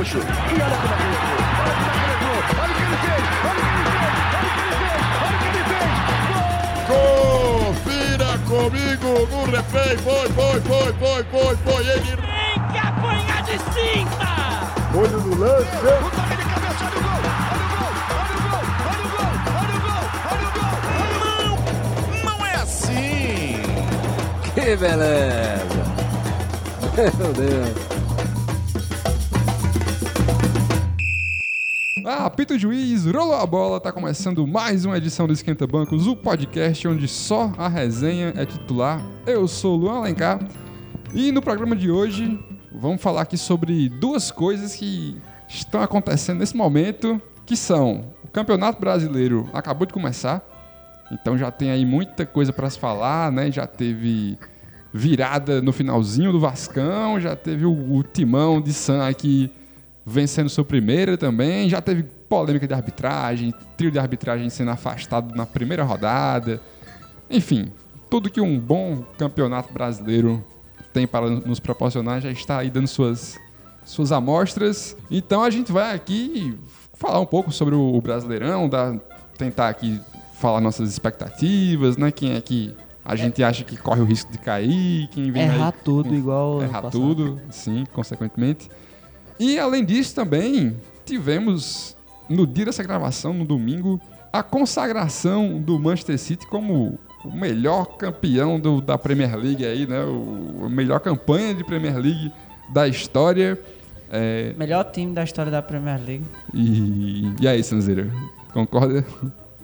Gaúcho. E olha como é ele entrou. Olha como é ele entrou. Olha o que ele fez. Olha o que ele fez. Olha o que ele fez. Olha o que ele fez. Confira comigo no replay. Foi, foi, foi, foi, foi, foi. Ele Tem que apanhar de cinta! olho no lance. O toque de cabeça. Olha o gol. Olha o gol. Olha o gol. Olha o gol. Olha o gol. Olha o gol. Não é assim! Que beleza! Meu Deus! Ah, apita o juiz, rolou a bola, tá começando mais uma edição do Esquenta Bancos, o podcast onde só a resenha é titular. Eu sou o Luan Alencar e no programa de hoje vamos falar aqui sobre duas coisas que estão acontecendo nesse momento, que são o Campeonato Brasileiro acabou de começar, então já tem aí muita coisa para se falar, né? Já teve virada no finalzinho do Vascão, já teve o, o timão de Sam aqui vencendo sua primeira também, já teve polêmica de arbitragem, trio de arbitragem sendo afastado na primeira rodada. Enfim, tudo que um bom campeonato brasileiro tem para nos proporcionar já está aí dando suas, suas amostras. Então a gente vai aqui falar um pouco sobre o Brasileirão, dar, tentar aqui falar nossas expectativas, né? Quem é que a gente acha que corre o risco de cair, quem vem aí Errar tudo igual errar tudo, sim, consequentemente. E além disso também tivemos no dia dessa gravação, no domingo, a consagração do Manchester City como o melhor campeão do- da Premier League aí, né? O, a melhor campanha de Premier League da história. É, Melhor time da história da Premier League. e, e aí, Sanzeira? Concorda?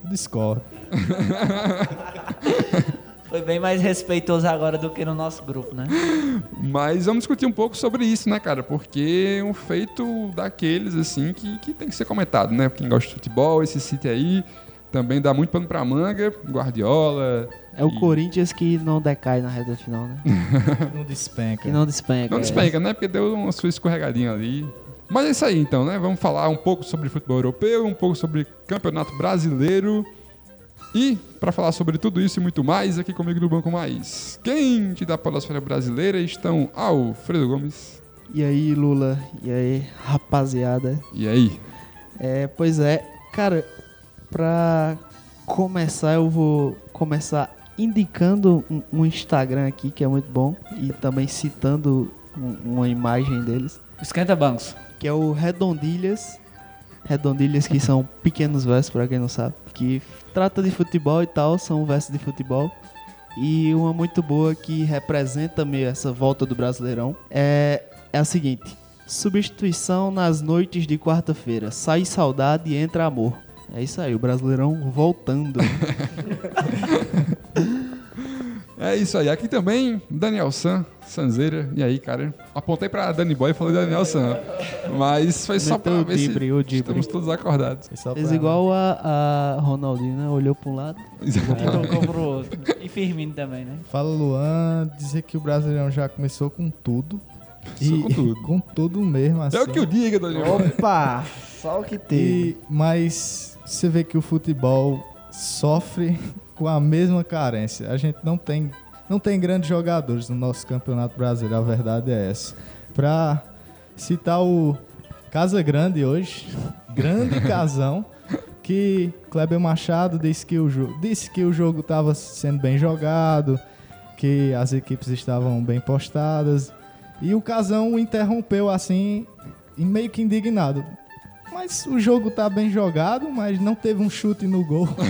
Discordo. Foi bem mais respeitoso agora do que no nosso grupo, né? Mas vamos discutir um pouco sobre isso, né, cara? Porque é um feito daqueles, assim, que, que tem que ser comentado, né? Quem gosta de futebol, esse City aí também dá muito pano pra manga. Guardiola. É o e- Corinthians que não decai na reta final, né? Não despenca. Que não despenca. Não é. despenca, né? Porque deu uma sua escorregadinha ali. Mas é isso aí, então, né? Vamos falar um pouco sobre futebol europeu, um pouco sobre campeonato brasileiro. E, para falar sobre tudo isso e muito mais, aqui comigo no Banco Mais, quente da Podosfera Brasileira estão Alfredo Gomes. E aí, Lula? E aí, rapaziada? E aí? É, pois é, cara, pra começar, eu vou começar indicando um, um Instagram aqui que é muito bom e também citando um- uma imagem deles, Esquenta bancos. que é o Redondilhas. Redondilhas que são pequenos versos, pra quem não sabe, que trata de futebol e tal, são versos de futebol. E uma muito boa que representa meio essa volta do Brasileirão é, é a seguinte: Substituição nas noites de quarta-feira. Sai saudade e entra amor. É isso aí, o Brasileirão voltando. É isso aí. Aqui também, Daniel San, Sanzeira. E aí, cara? Apontei pra Dani Boy e falei Daniel San. Mas foi só pra o ver dibre, o se dibre. estamos todos acordados. Fez igual a, a Ronaldinho, né? Olhou pra um lado. Exatamente. Tocou pro outro. E Firmino também, né? Fala, Luan. Dizer que o Brasileirão já começou com tudo. Começou com tudo. com tudo mesmo, assim. É o que eu diga, Daniel. Opa! Só o que E, mas você vê que o futebol sofre com a mesma carência. A gente não tem, não tem grandes jogadores no nosso campeonato brasileiro, a verdade é essa. Pra citar o Casa Grande hoje, grande casão, que Kleber Machado disse que o, disse que o jogo estava sendo bem jogado, que as equipes estavam bem postadas. E o Casão interrompeu assim, meio que indignado. Mas o jogo tá bem jogado, mas não teve um chute no gol.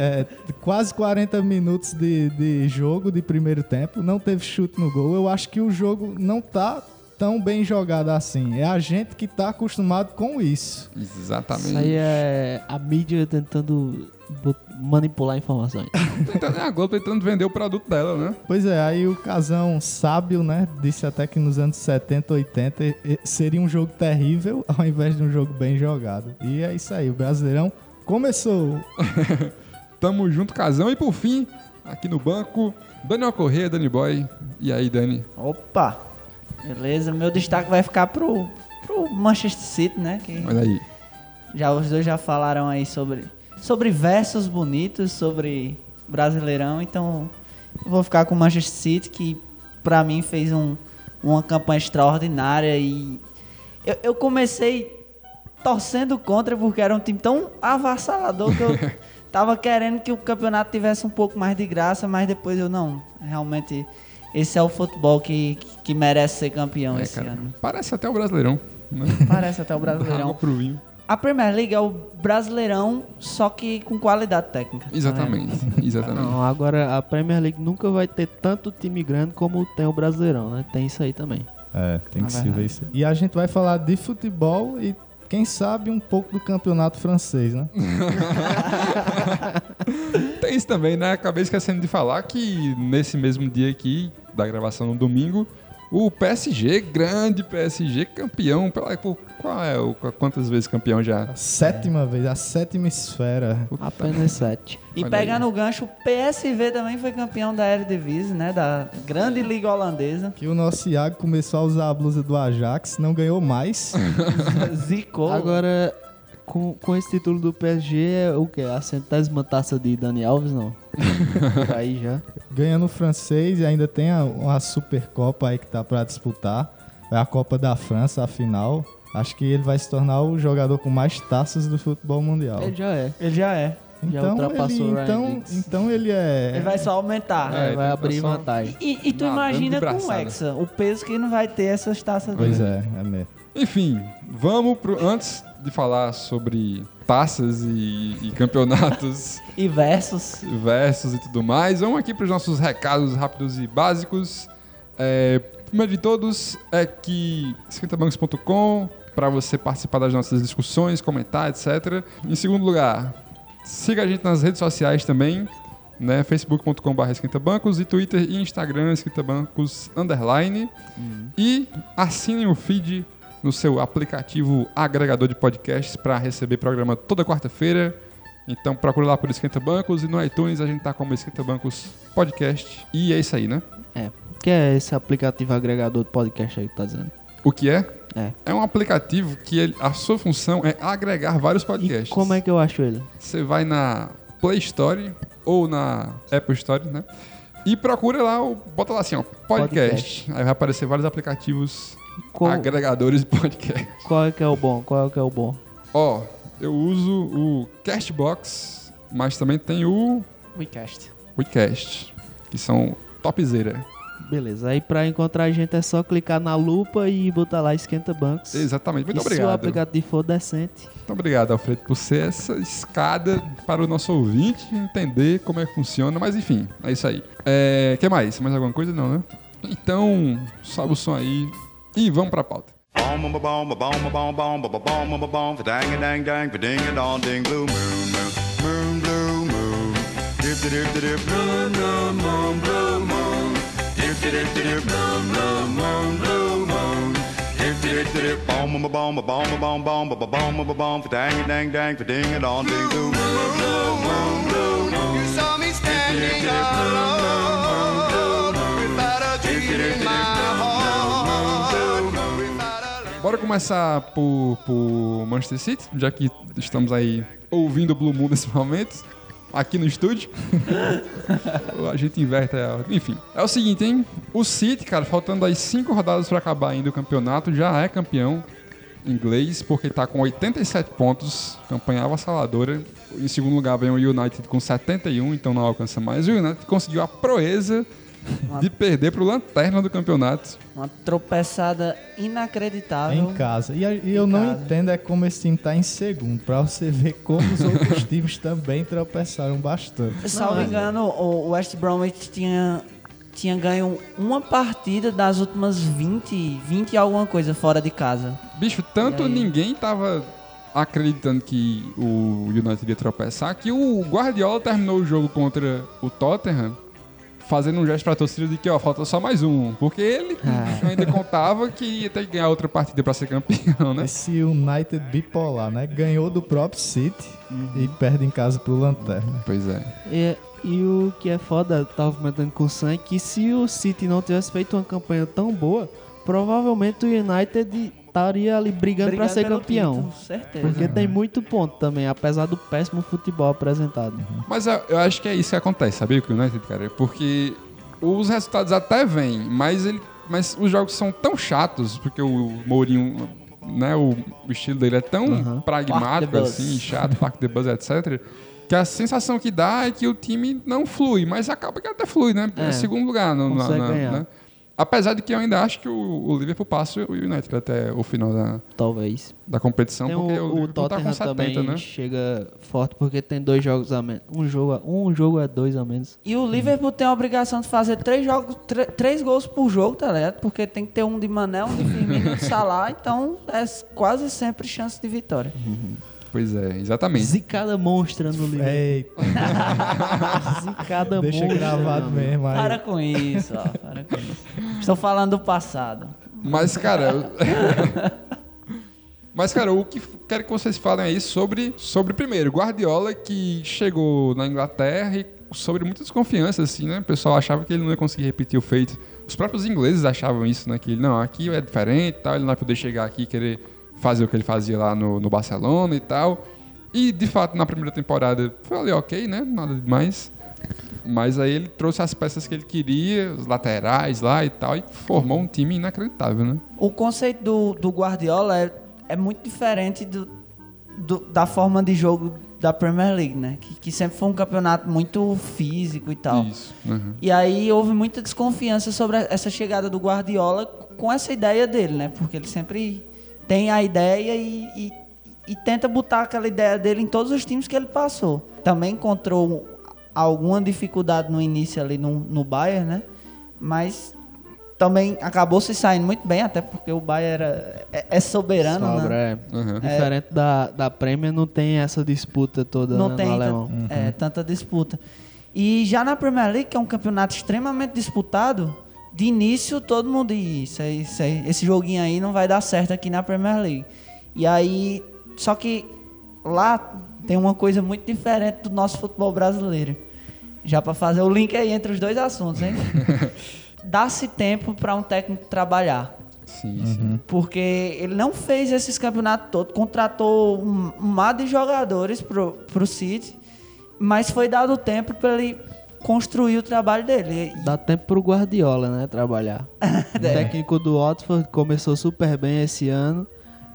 É, quase 40 minutos de, de jogo de primeiro tempo, não teve chute no gol. Eu acho que o jogo não tá tão bem jogado assim. É a gente que tá acostumado com isso. Exatamente. Isso aí é a mídia tentando manipular informações. Tentando, é a Globo tentando vender o produto dela, né? Pois é, aí o Casão sábio, né, disse até que nos anos 70, 80 e- e- seria um jogo terrível ao invés de um jogo bem jogado. E é isso aí, o Brasileirão começou. Tamo junto, casão. E por fim, aqui no banco, Daniel Corrêa, Dani Boy. E aí, Dani? Opa! Beleza, meu destaque vai ficar pro, pro Manchester City, né? Que Olha aí. já os dois já falaram aí sobre, sobre versos bonitos, sobre Brasileirão, então eu vou ficar com o Manchester City, que pra mim fez um, uma campanha extraordinária e eu, eu comecei torcendo contra porque era um time tão avassalador que eu tava querendo que o campeonato tivesse um pouco mais de graça, mas depois eu não, realmente esse é o futebol que, que merece ser campeão É, esse cara, ano. parece até o Brasileirão. Né? Parece até o Brasileirão. A Premier League é o Brasileirão, só que com qualidade técnica. Exatamente, exatamente. Não, agora a Premier League nunca vai ter tanto time grande como tem o Brasileirão, né? Tem isso aí também. É, tem que se ver isso. E a gente vai falar de futebol e, quem sabe, um pouco do campeonato francês, né? Tem isso também, né? Acabei esquecendo de falar que nesse mesmo dia aqui, da gravação no domingo, o PSG, grande PSG, campeão. Pela, por, qual é o, quantas vezes campeão já? A sétima vez, a sétima esfera. Apenas sete. E Olha pegando aí. o gancho, o PSV também foi campeão da Eredivisie, né? Da grande liga holandesa. Que o nosso Iago começou a usar a blusa do Ajax, não ganhou mais. Zicou. Agora, com, com esse título do PSG, é o quê? A centésima taça de Dani Alves, não? Aí já. Ganhando o francês e ainda tem a, uma Supercopa aí que tá pra disputar. É a Copa da França, a final. Acho que ele vai se tornar o jogador com mais taças do futebol mundial. Ele já é. Ele já é. já Então ele, então, então ele é. Ele vai só aumentar. É, vai abrir só- vantagem. E, e tu imagina com o. Hexa, o peso que não vai ter essas taças Pois dele. é, é mesmo. Enfim, vamos pro. Antes de falar sobre taças e, e campeonatos E versus. versos e tudo mais, vamos aqui para os nossos recados rápidos e básicos. É, primeiro de todos é que esquentabancos.com para você participar das nossas discussões, comentar, etc. Em segundo lugar, siga a gente nas redes sociais também, né? facebook.com.br esquentabancos e Twitter e Instagram esquentabancos underline. E assinem o feed no seu aplicativo agregador de podcasts para receber programa toda quarta-feira. Então procura lá por Esquenta Bancos e no iTunes a gente tá como Esquenta Bancos Podcast. E é isso aí, né? É. O que é esse aplicativo agregador de podcast aí que tá dizendo? O que é? É. um aplicativo que ele- a sua função é agregar vários E podcasts. como é que eu acho ele? Você vai na Play Store ou na Apple Store, né? E procura lá, o- bota lá assim, ó, podcast. Aí vai aparecer vários aplicativos Qual, agregadores de podcast. qual é que é o bom? Qual é que é o bom? Ó, eu uso o Castbox, mas também tem o WeCast. WeCast, que são topzera. Beleza, aí pra encontrar a gente é só clicar na lupa e botar lá Esquenta Bancos. Exatamente. Muito e se o obrigado. aplicativo for decente, Muito obrigado, Alfredo, por ser essa escada para o nosso ouvinte entender como é que funciona. Mas enfim, é isso aí. É, que mais? Mais alguma coisa? Não, né? Então, sobe o som aí E vamos para a pauta. You saw me standing alone. Bora começar por, por Manchester City, já que estamos aí ouvindo o Blue Moon nesse momento, aqui no estúdio. a gente inverte a ordem. Enfim, é o seguinte, hein? O City, cara, faltando aí cinco rodadas pra acabar ainda o campeonato, já é campeão inglês, porque tá com 87 pontos, campanha avassaladora. Em segundo lugar vem o United com 71, então não alcança mais. O United conseguiu a proeza de perder pro lanterna do campeonato. Uma tropeçada inacreditável. Em casa. E, a- e eu não casa. entendo é como esse time tá em segundo, pra você ver como os outros times também tropeçaram bastante. Salvo engano, o West Bromwich tinha, tinha ganho uma partida das últimas 20, 20 e alguma coisa fora de casa. Bicho, tanto aí? ninguém tava acreditando que o United ia tropeçar que o Guardiola terminou o jogo contra o Tottenham fazendo um gesto pra torcida de que, ó, falta só mais um. Porque ele ainda contava que ia ter que ganhar outra partida pra ser campeão, né? Esse United bipolar, né? Ganhou do próprio City e perde em casa pro Lanterna. Pois é. E, e o que é foda, eu tava comentando com o Sam, é que se o City não tivesse feito uma campanha tão boa, provavelmente o United estaria ali brigando, pra ser campeão. título, certeza. Porque tem muito ponto também, apesar do péssimo futebol apresentado. Mas eu, eu acho que é isso que acontece, sabia, com o United, cara? Porque os resultados até vêm, mas ele mas os jogos são tão chatos, porque o Mourinho, né, o, o estilo dele é tão pragmático, assim, chato, park the bus, etc., que a sensação que dá é que o time não flui, mas acaba que até flui, né? É, É, segundo lugar. No, na- na- ganhar. né? Apesar de que eu ainda acho que o, o Liverpool passa o United até o final da, Talvez. da competição, Tem porque o, o, o tá Tottenham com 70, também né? chega forte porque tem dois jogos a menos. Um jogo, a- um jogo é dois a menos. E o Liverpool tem a obrigação de fazer três jogos, três gols por jogo, tá ligado? Porque tem que ter um de Mané, um de Firmino, um de Salah, então é quase sempre chance de vitória. Pois é, exatamente. Zicada monstra no Liverpool. Eita, Zicada deixa monstra. gravado meu amigo. mesmo aí. Para com isso, ó, para com isso. Estou falando do passado. Mas, cara. Mas, cara, o que quero que vocês falem aí sobre, sobre primeiro, Guardiola, que chegou na Inglaterra e sobre muita desconfiança, assim, né? O pessoal achava que ele não ia conseguir repetir o feito. Os próprios ingleses achavam isso, né? Que ele, não, aqui é diferente e tal, ele não vai poder chegar aqui e querer fazer o que ele fazia lá no, no Barcelona e tal. E, de fato, na primeira temporada foi ali ok, né? Nada demais. Mas aí ele trouxe as peças que ele queria, os laterais lá e tal, e formou um time inacreditável, né? O conceito do, do Guardiola é, é muito diferente do, do- da forma de jogo da Premier League, né? Que, que sempre foi um campeonato muito físico e tal. Isso. uhum. E aí houve muita desconfiança sobre essa chegada do Guardiola com essa ideia dele, né? Porque ele sempre tem a ideia e, e- e tenta botar aquela ideia dele em todos os times que ele passou. Também encontrou alguma dificuldade no início ali no, no Bayern, né? Mas também acabou se saindo muito bem, até porque o Bayern era, é, é soberano, Sobra, né? é. Uhum. Diferente da, da Premier, não tem essa disputa toda não né, tem no alemão. é, tanta disputa. E já na Premier League, que é um campeonato extremamente disputado, de início todo mundo isso isso aí, esse joguinho aí não vai dar certo aqui na Premier League. E aí, só que lá tem uma coisa muito diferente do nosso futebol brasileiro. Já para fazer o link aí entre os dois assuntos, hein? Dá-se tempo para um técnico trabalhar. Sim, sim. Porque ele não fez esses campeonatos todos, contratou um, um mar de jogadores pro, pro City, mas foi dado tempo para ele construir o trabalho dele. Dá tempo pro Guardiola, né, trabalhar. O técnico do Watford começou super bem esse ano.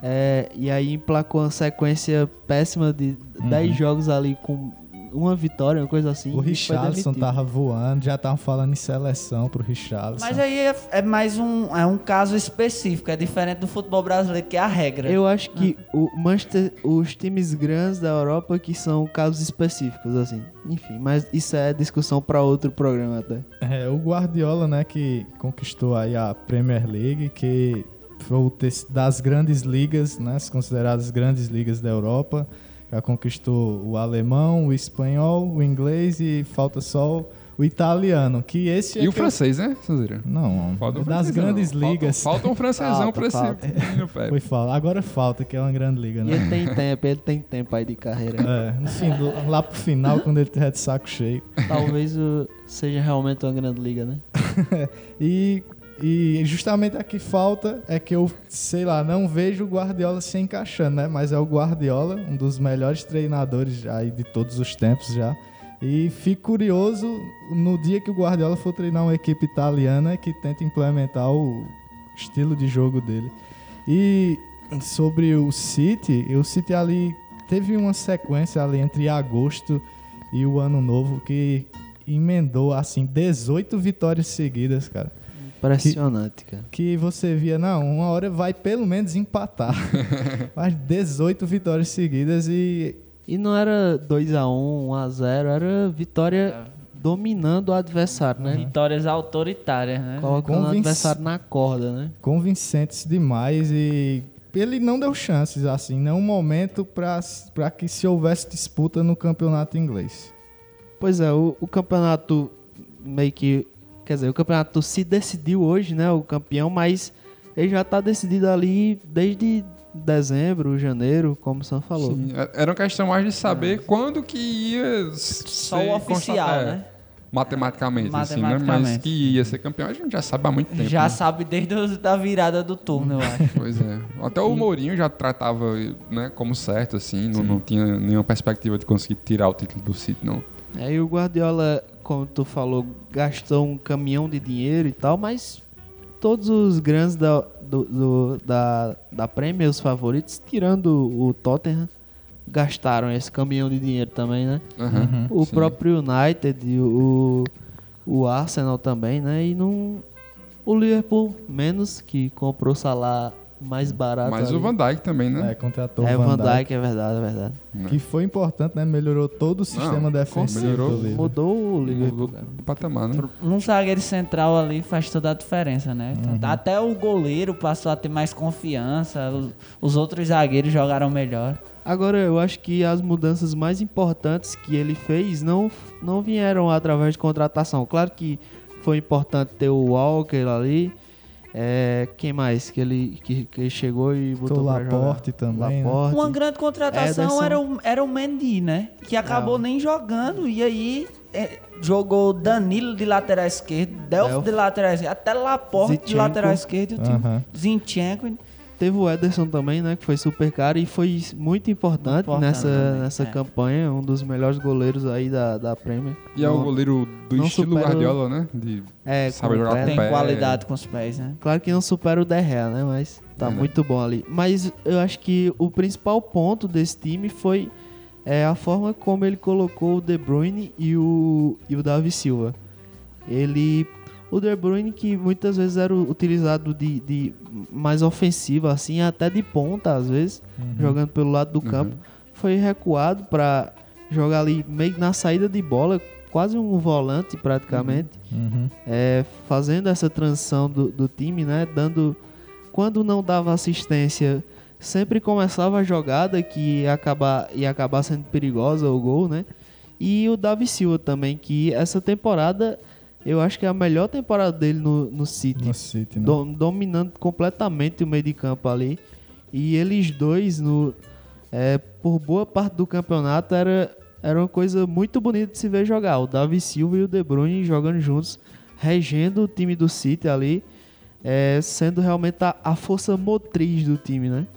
é, e aí emplacou uma sequência péssima de 10 jogos ali com uma vitória, uma coisa assim. O Richarlison tava voando, já estavam falando em seleção pro Richarlison. Mas aí é, é mais um, é um caso específico, é diferente do futebol brasileiro, que é a regra. Eu acho que o Manchester, os times grandes da Europa que são casos específicos, assim. Enfim, mas isso é discussão para outro programa até. É, o Guardiola, né, que conquistou aí a Premier League, que foi das grandes ligas, né, as consideradas grandes ligas da Europa. Já conquistou o alemão, o espanhol, o inglês e falta só o- italiano, que esse é E o eu- francês, né, Sanzeira? Não, Falta um das francesão. grandes Falta- ligas. Falta, um francesão Falta, pra esse falta. menino. Foi falta. Agora falta, que é uma grande liga, E né? ele tem tempo, ele tem tempo aí de carreira. É, no fim, do- lá pro final, quando ele tiver de saco cheio. Talvez o- seja realmente uma grande liga, né? E, e justamente a que falta é que eu, sei lá, não vejo o Guardiola se encaixando, né? Mas é o Guardiola, um dos melhores treinadores aí de todos os tempos já. E fico curioso no dia que o Guardiola for treinar uma equipe italiana que tenta implementar o estilo de jogo dele. E sobre o City, o City ali teve uma sequência ali entre agosto e o ano novo que emendou assim 18 vitórias seguidas, cara. Impressionante, cara. Que você via, não, uma hora vai pelo menos empatar. Mas 18 vitórias seguidas e E não era 2x1, 1x0, era vitória dominando o adversário, né? Vitórias autoritárias, né? Colocando o Convinc- adversário na corda, né? convincentes demais e ele não deu chances assim, nenhum momento para que se houvesse disputa no campeonato inglês. Pois é, o, o campeonato meio que. Quer dizer, o campeonato se decidiu hoje, né? O campeão, mas ele já tá decidido ali desde dezembro, janeiro, como o Sam falou. Sim, é- era uma questão mais de saber quando que ia Só ser o oficial, é, né? Matematicamente, assim, né? Mas Matematicamente. que ia ser campeão a gente já sabe há muito tempo. Já né? sabe desde da virada do turno, eu acho. Pois é. Até o Mourinho já tratava né, como certo, assim, não, não tinha nenhuma perspectiva de conseguir tirar o título do City, não. Aí o Guardiola, como tu falou, gastou um caminhão de dinheiro e tal, mas todos os grandes da, do, do- da, da Premier, os favoritos, tirando o Tottenham, gastaram esse caminhão de dinheiro também, né? Aham, O sim. próprio United, o, o Arsenal também, né? E não, o Liverpool menos, que comprou o salário mais barato. Mas ali. o Van Dijk também, né? É, contratou É, o Van Dijk, é verdade, é verdade. que foi importante, né? Melhorou todo o sistema defensivo melhorou. Mudou o Liverpool. O patamar, né? Um zagueiro central ali faz toda a diferença, né? Até o goleiro passou a ter mais confiança, os, os outros zagueiros jogaram melhor. Agora, eu acho que as mudanças mais importantes que ele fez não, não vieram através de contratação. Claro que foi importante ter o Walker ali. É, quem mais que ele, que, que chegou e botou jogar? Laporte também, né? Laporte. Uma grande contratação Ederson. era o, era o Mendy, né? Que acabou nem jogando e aí é, jogou Danilo de lateral esquerdo, Delphi Delphi. de lateral esquerdo, até Laporte de lateral esquerdo e. Zinchenko. Teve o Ederson também, né? Que foi super caro e foi muito importante, Importante nessa, também, nessa é. campanha. Um dos melhores goleiros aí da, da Premier. E é o Não- goleiro do estilo supera o- Guardiola, né? De É, sabe com jogar pé, com Tem o pé. qualidade com os pés, né? Claro que não supera o Derrea, né? Mas tá É, né? muito bom ali. Mas eu acho que o principal ponto desse time foi é, a forma como ele colocou o De Bruyne e o, e o Davi Silva. Ele... O De Bruyne que muitas vezes era utilizado de, de mais ofensivo, assim, até de ponta às vezes, jogando pelo lado do campo, foi recuado para jogar ali meio na saída de bola, quase um volante praticamente Uhum. é, fazendo essa transição do, do time, né? Dando. Quando não dava assistência, sempre começava a jogada que ia acabar, ia acabar sendo perigosa o gol, né? E o Davi Silva também, que essa temporada eu acho que é a melhor temporada dele no, no City. No City, né? Dom- dominando completamente o meio de campo ali. E eles dois, no, é, por boa parte do campeonato, era, era uma coisa muito bonita de se ver jogar. O Davi Silva e o De Bruyne jogando juntos, regendo o time do City ali, é, sendo realmente a, a força motriz do time, né?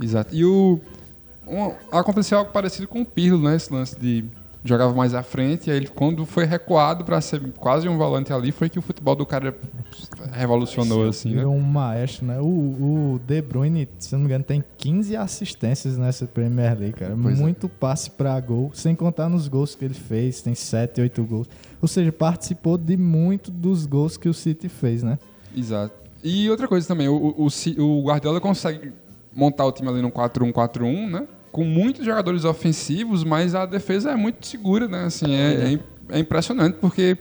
Exato. E o. um- aconteceu algo parecido com o Pirlo, né? Esse lance de. Jogava mais à frente, e aí ele, quando foi recuado para ser quase um volante ali, foi que o futebol do cara revolucionou, assim, né? Um maestro, né? O, o De Bruyne, se não me engano, tem 15 assistências nessa Premier League, cara. Pois é. Muito passe pra gol, sem contar nos gols que ele fez, tem 7, 8 gols. Ou seja, participou de muito dos gols que o City fez, né? Exato. E outra coisa também, o, o, o Guardiola consegue montar o time ali no 4-1-4-1, né? Com muitos jogadores ofensivos, mas a defesa é muito segura, né? Assim, é, é im- é impressionante, porque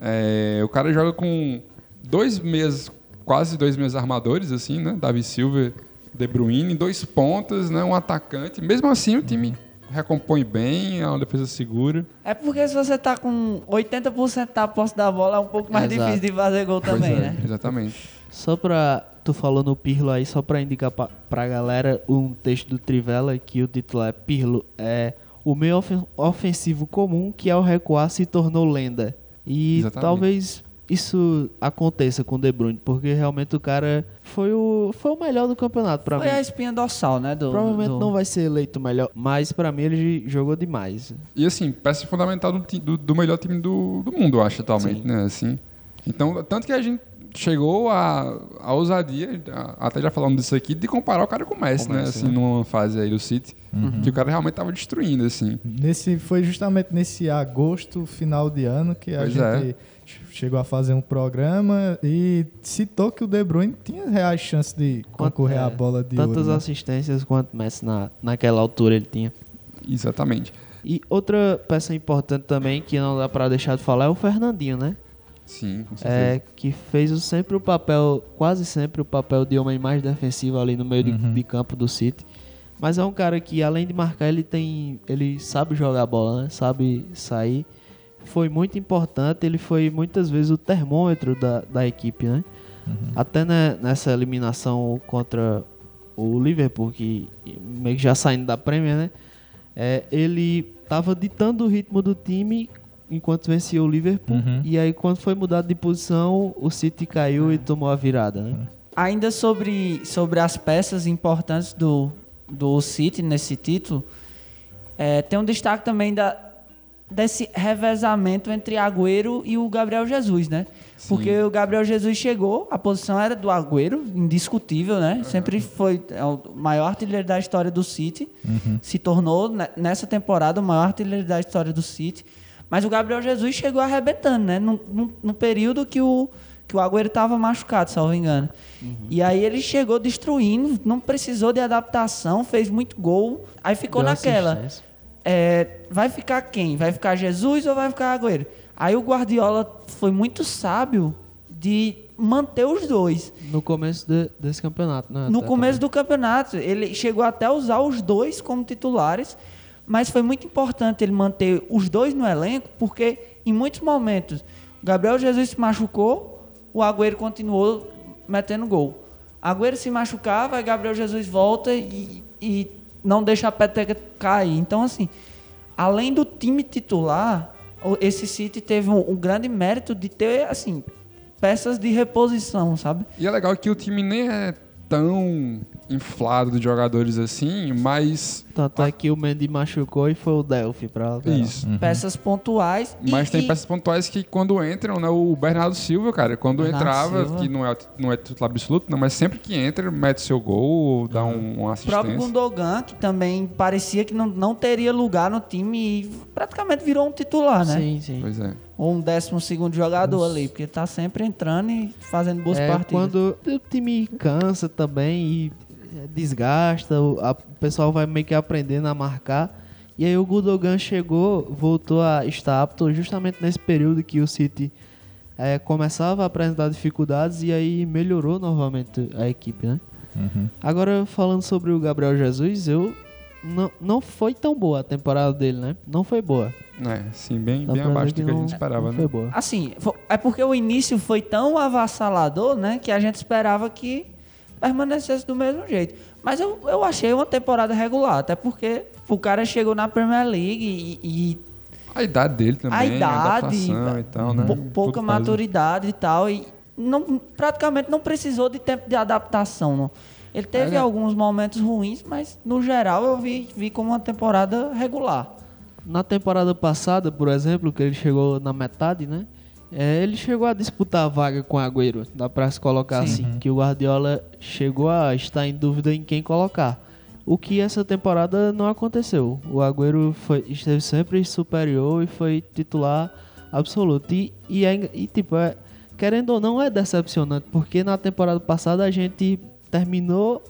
é, o cara joga com dois meias, quase dois meias armadores, assim, né? Davi Silva, De Bruyne, dois pontas, né? Um atacante. Mesmo assim, o time recompõe bem, é uma defesa segura. É porque se você tá com 80% da posse da bola, é um pouco mais Exato. difícil de fazer gol Pois também, é, né? Exatamente. Só pra. Tu falou no Pirlo aí, só pra indicar pra, pra galera um texto do Trivela que o título é Pirlo é o meio ofen- ofensivo comum que ao recuar se tornou lenda. E Exatamente. talvez isso aconteça com o De Bruyne, porque realmente o cara foi o, foi o melhor do campeonato pra Foi mim. a espinha dorsal, né? Do, Provavelmente do- não vai ser eleito o melhor, mas pra mim ele jogou demais. E assim, peça fundamental do, do, do melhor time do, do mundo, eu acho, atualmente, né? Assim. Então, tanto que a gente chegou a, a ousadia, a- até já falando disso aqui, de comparar o cara com o Messi, né? Assim, numa fase aí do City, que o cara realmente tava destruindo, assim. Nesse, foi justamente nesse agosto, final de ano, que a Pois gente é. Ch- chegou a fazer um programa e citou que o De Bruyne tinha reais chances de Quanto- concorrer à é, bola de Tantas ouro. né? assistências quanto Messi na, naquela altura ele tinha. Exatamente. E outra peça importante também que não dá pra deixar de falar é o Fernandinho, né? Sim, com É, certeza. que fez o- sempre o papel, quase sempre o papel de homem mais defensivo ali no meio de, de campo do City. Mas é um cara que além de marcar, ele tem, ele sabe jogar a bola, né? Sabe sair. Foi muito importante, ele foi muitas vezes o termômetro da, da equipe, né? Até ne- nessa eliminação contra o Liverpool, que meio que já saindo da Premier, né? É, ele estava ditando o ritmo do time enquanto vencia o Liverpool. Uhum. E aí, quando foi mudado de posição, o City caiu e tomou a virada, né? Ainda sobre, sobre as peças importantes do, do City nesse título, é, tem um destaque também da, desse revezamento entre Agüero e o Gabriel Jesus, né? Porque o Gabriel Jesus chegou, a posição era do Agüero, indiscutível, né? Sempre foi é, o maior artilheiro da história do City. Se tornou, ne- nessa temporada, o maior artilheiro da história do City. Mas o Gabriel Jesus chegou arrebentando, né? No, no- no período que o, que o Agüero estava machucado, salvo engano. E aí ele chegou destruindo, não precisou de adaptação, fez muito gol. Aí ficou Deu naquela. assistência. É, vai ficar quem? Vai ficar Jesus ou vai ficar Agüero? Aí o Guardiola foi muito sábio de manter os dois. No começo de- desse campeonato, né? No Até começo do campeonato, ele chegou até a usar os dois como titulares, mas foi muito importante ele manter os dois no elenco, porque em muitos momentos Gabriel Jesus se machucou, o Agüero continuou metendo gol. Agüero se machucava, Gabriel Jesus volta e, e não deixa a peteca cair. Então, assim, além do time titular, esse City teve um, um grande mérito de ter, assim, peças de reposição, sabe? E é legal que o time nem é tão inflado de jogadores assim, mas. Tanto é que o Mendy machucou e foi o Delphi pra lateral. Isso. peças pontuais. e- Mas tem e- peças pontuais que quando entram, né? O Bernardo Silva, cara, quando Bernardo entrava, Silva. que não é, não é titular absoluto, não, mas sempre que entra, mete seu gol dá um, uma O próprio assistência. Gundogan, que também parecia que não, não teria lugar no time e praticamente virou um titular, né? Sim, sim. Pois é. Ou um décimo segundo jogador ali, porque tá sempre entrando e fazendo boas é, partidas. quando o time cansa também e desgasta, o, a- o pessoal vai meio que aprendendo a marcar. E aí o Gundogan chegou, voltou a estar apto justamente nesse período que o City é, começava a apresentar dificuldades e aí melhorou novamente a equipe, né? Agora falando sobre o Gabriel Jesus, eu não, não foi tão boa a temporada dele, né? Não foi boa. É, sim, bem, Dá bem abaixo do que a não- gente esperava, não né? Foi boa. Assim, é porque o início foi tão avassalador, né? Que a gente esperava que permanecesse do mesmo jeito. Mas eu, eu achei uma temporada regular, até porque o cara chegou na Premier League e- e A idade dele também, a idade, adaptação e tal, né? pou- pouca faz- maturidade e tal, e não, praticamente não precisou de tempo de adaptação. Não. Ele teve É. alguns momentos ruins, mas no geral eu vi, vi como uma temporada regular. Na temporada passada, por exemplo, que ele chegou na metade, né? É, ele chegou a disputar a vaga com o Agüero, dá pra se colocar Sim. assim, que o Guardiola chegou a estar em dúvida em quem colocar. O que essa temporada não aconteceu. O Agüero foi, esteve sempre superior e foi titular absoluto. E, e, é e, tipo, é- querendo ou não, é decepcionante, porque na temporada passada a gente terminou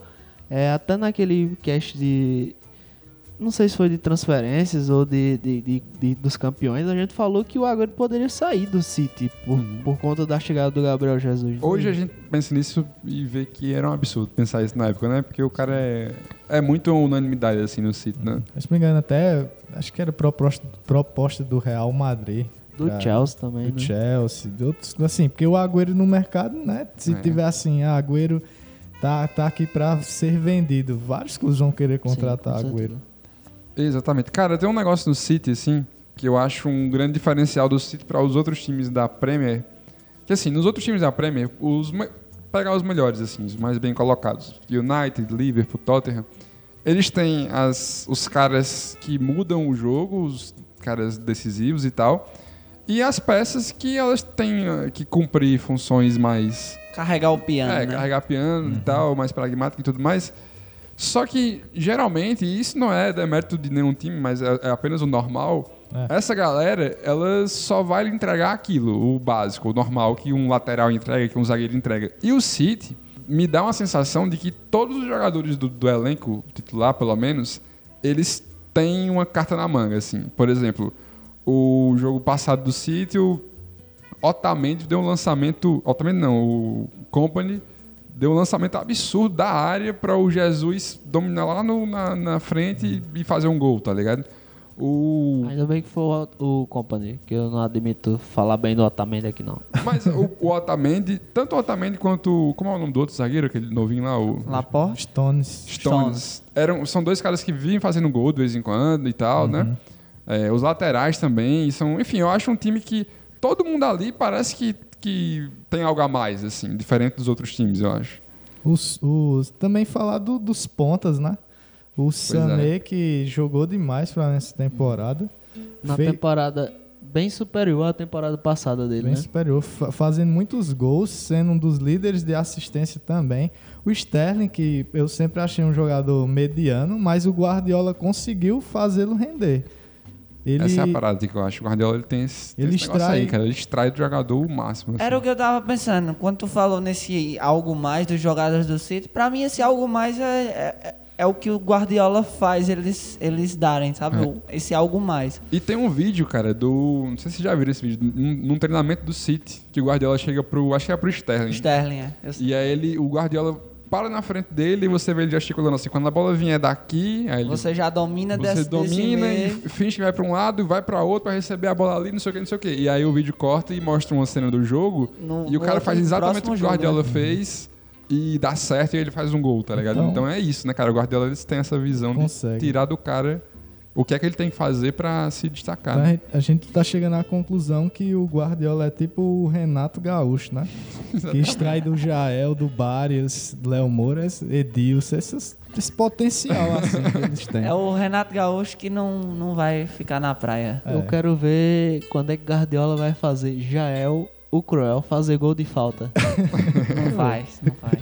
é, até naquele cast de. Não sei se foi de transferências ou de, de- de- de- dos campeões. A gente falou que o Agüero poderia sair do City por, por conta da chegada do Gabriel Jesus. Hoje a gente pensa nisso e vê que era um absurdo pensar isso na época, né? Porque o cara é, é muito unanimidade assim no sítio, né? Se não me engano, até acho que era proposta, proposta do Real Madrid. do pra- Chelsea também, do né? Chelsea, de outros, assim, porque o Agüero no mercado, né? Se É. tiver assim, ah, Agüero tá, tá aqui pra ser vendido, vários clubes vão querer contratar Sim, com Agüero. Exatamente. Cara, tem um negócio no City, assim, que eu acho um grande diferencial do City para os outros times da Premier. Que assim, nos outros times da Premier, os pegar os melhores, assim, os mais bem colocados. United, Liverpool, Tottenham. Eles têm as, os caras que mudam o jogo, os caras decisivos e tal. E as peças que elas têm eh, que cumprir funções mais Carregar o piano, é, né? carregar piano e tal, mais pragmático e tudo mais. Só que, geralmente, e isso não é demérito de nenhum time, mas é, é apenas o normal. É. Essa galera, ela só vai lhe entregar aquilo, o básico, o normal, que um lateral entrega, que um zagueiro entrega. E o City me dá uma sensação de que todos os jogadores do, do elenco titular, pelo menos, eles têm uma carta na manga, assim. Por exemplo, o jogo passado do City, o Otamendi deu um lançamento. Otamendi não, o Company deu um lançamento absurdo da área para o Jesus dominar lá no- na, na frente e fazer um gol, tá ligado? O, Ainda bem que foi o, o Company, que eu não admito falar bem do Otamendi aqui não. mas o, o Otamendi, tanto o Otamendi quanto. Como é o nome do outro zagueiro, aquele novinho lá? O Laporte? Stones. Stones. Eram, são dois caras que vivem fazendo gol de vez em quando e tal, né? É, os laterais também. São, enfim, eu acho um time que todo mundo ali parece que, que tem algo a mais, assim, diferente dos outros times, eu acho. Os, os, também falar do- dos pontas, né? O Sané, que jogou demais pra nessa temporada. Na Fe- temporada bem superior à temporada passada dele, Bem né? superior, fa- fazendo muitos gols, sendo um dos líderes de assistência também. O Sterling, que eu sempre achei um jogador mediano, mas o Guardiola conseguiu fazê-lo render. Ele, Essa é a parada que eu acho. O Guardiola ele tem esse, tem Ele esse negócio extrai- aí, cara. Ele extrai do jogador o máximo. assim. Era o que eu tava pensando. Quando tu falou nesse algo mais dos jogadores do City, pra mim esse algo mais é, é, é o que o Guardiola faz eles, eles darem, sabe? É. O- Esse algo mais. E tem um vídeo, cara, do. Não sei se vocês já viram esse vídeo. Num, num treinamento do City, que o Guardiola chega pro. Acho que é pro Sterling. Sterling, é. Eu- E aí ele, o Guardiola para na frente dele e você vê ele gesticulando assim. Quando a bola vier daqui, aí ele, Você já domina você desse, desse domina e meio. finge que vai pra um lado e vai pra outro pra receber a bola ali, não sei o que, não sei o que. E aí o vídeo corta e mostra uma cena do jogo No- e o cara faz exatamente o que o jogo, Guardiola né? fez e dá certo e ele faz um gol, tá ligado? Então- Então, é isso, né, cara? O Guardiola eles têm essa visão Consegue. de tirar do cara o que é que ele tem que fazer pra se destacar. A né? gente- a gente tá chegando à conclusão que o Guardiola é tipo o Renato Gaúcho, né? que extrai do Jael, do Barias, do Léo Moura, Edilson, esses- esse potencial assim que eles têm. É o Renato Gaúcho que não, não vai ficar na praia. Eu quero ver quando é que Guardiola vai fazer Jael, o Cruel, fazer gol de falta. Não faz, não faz.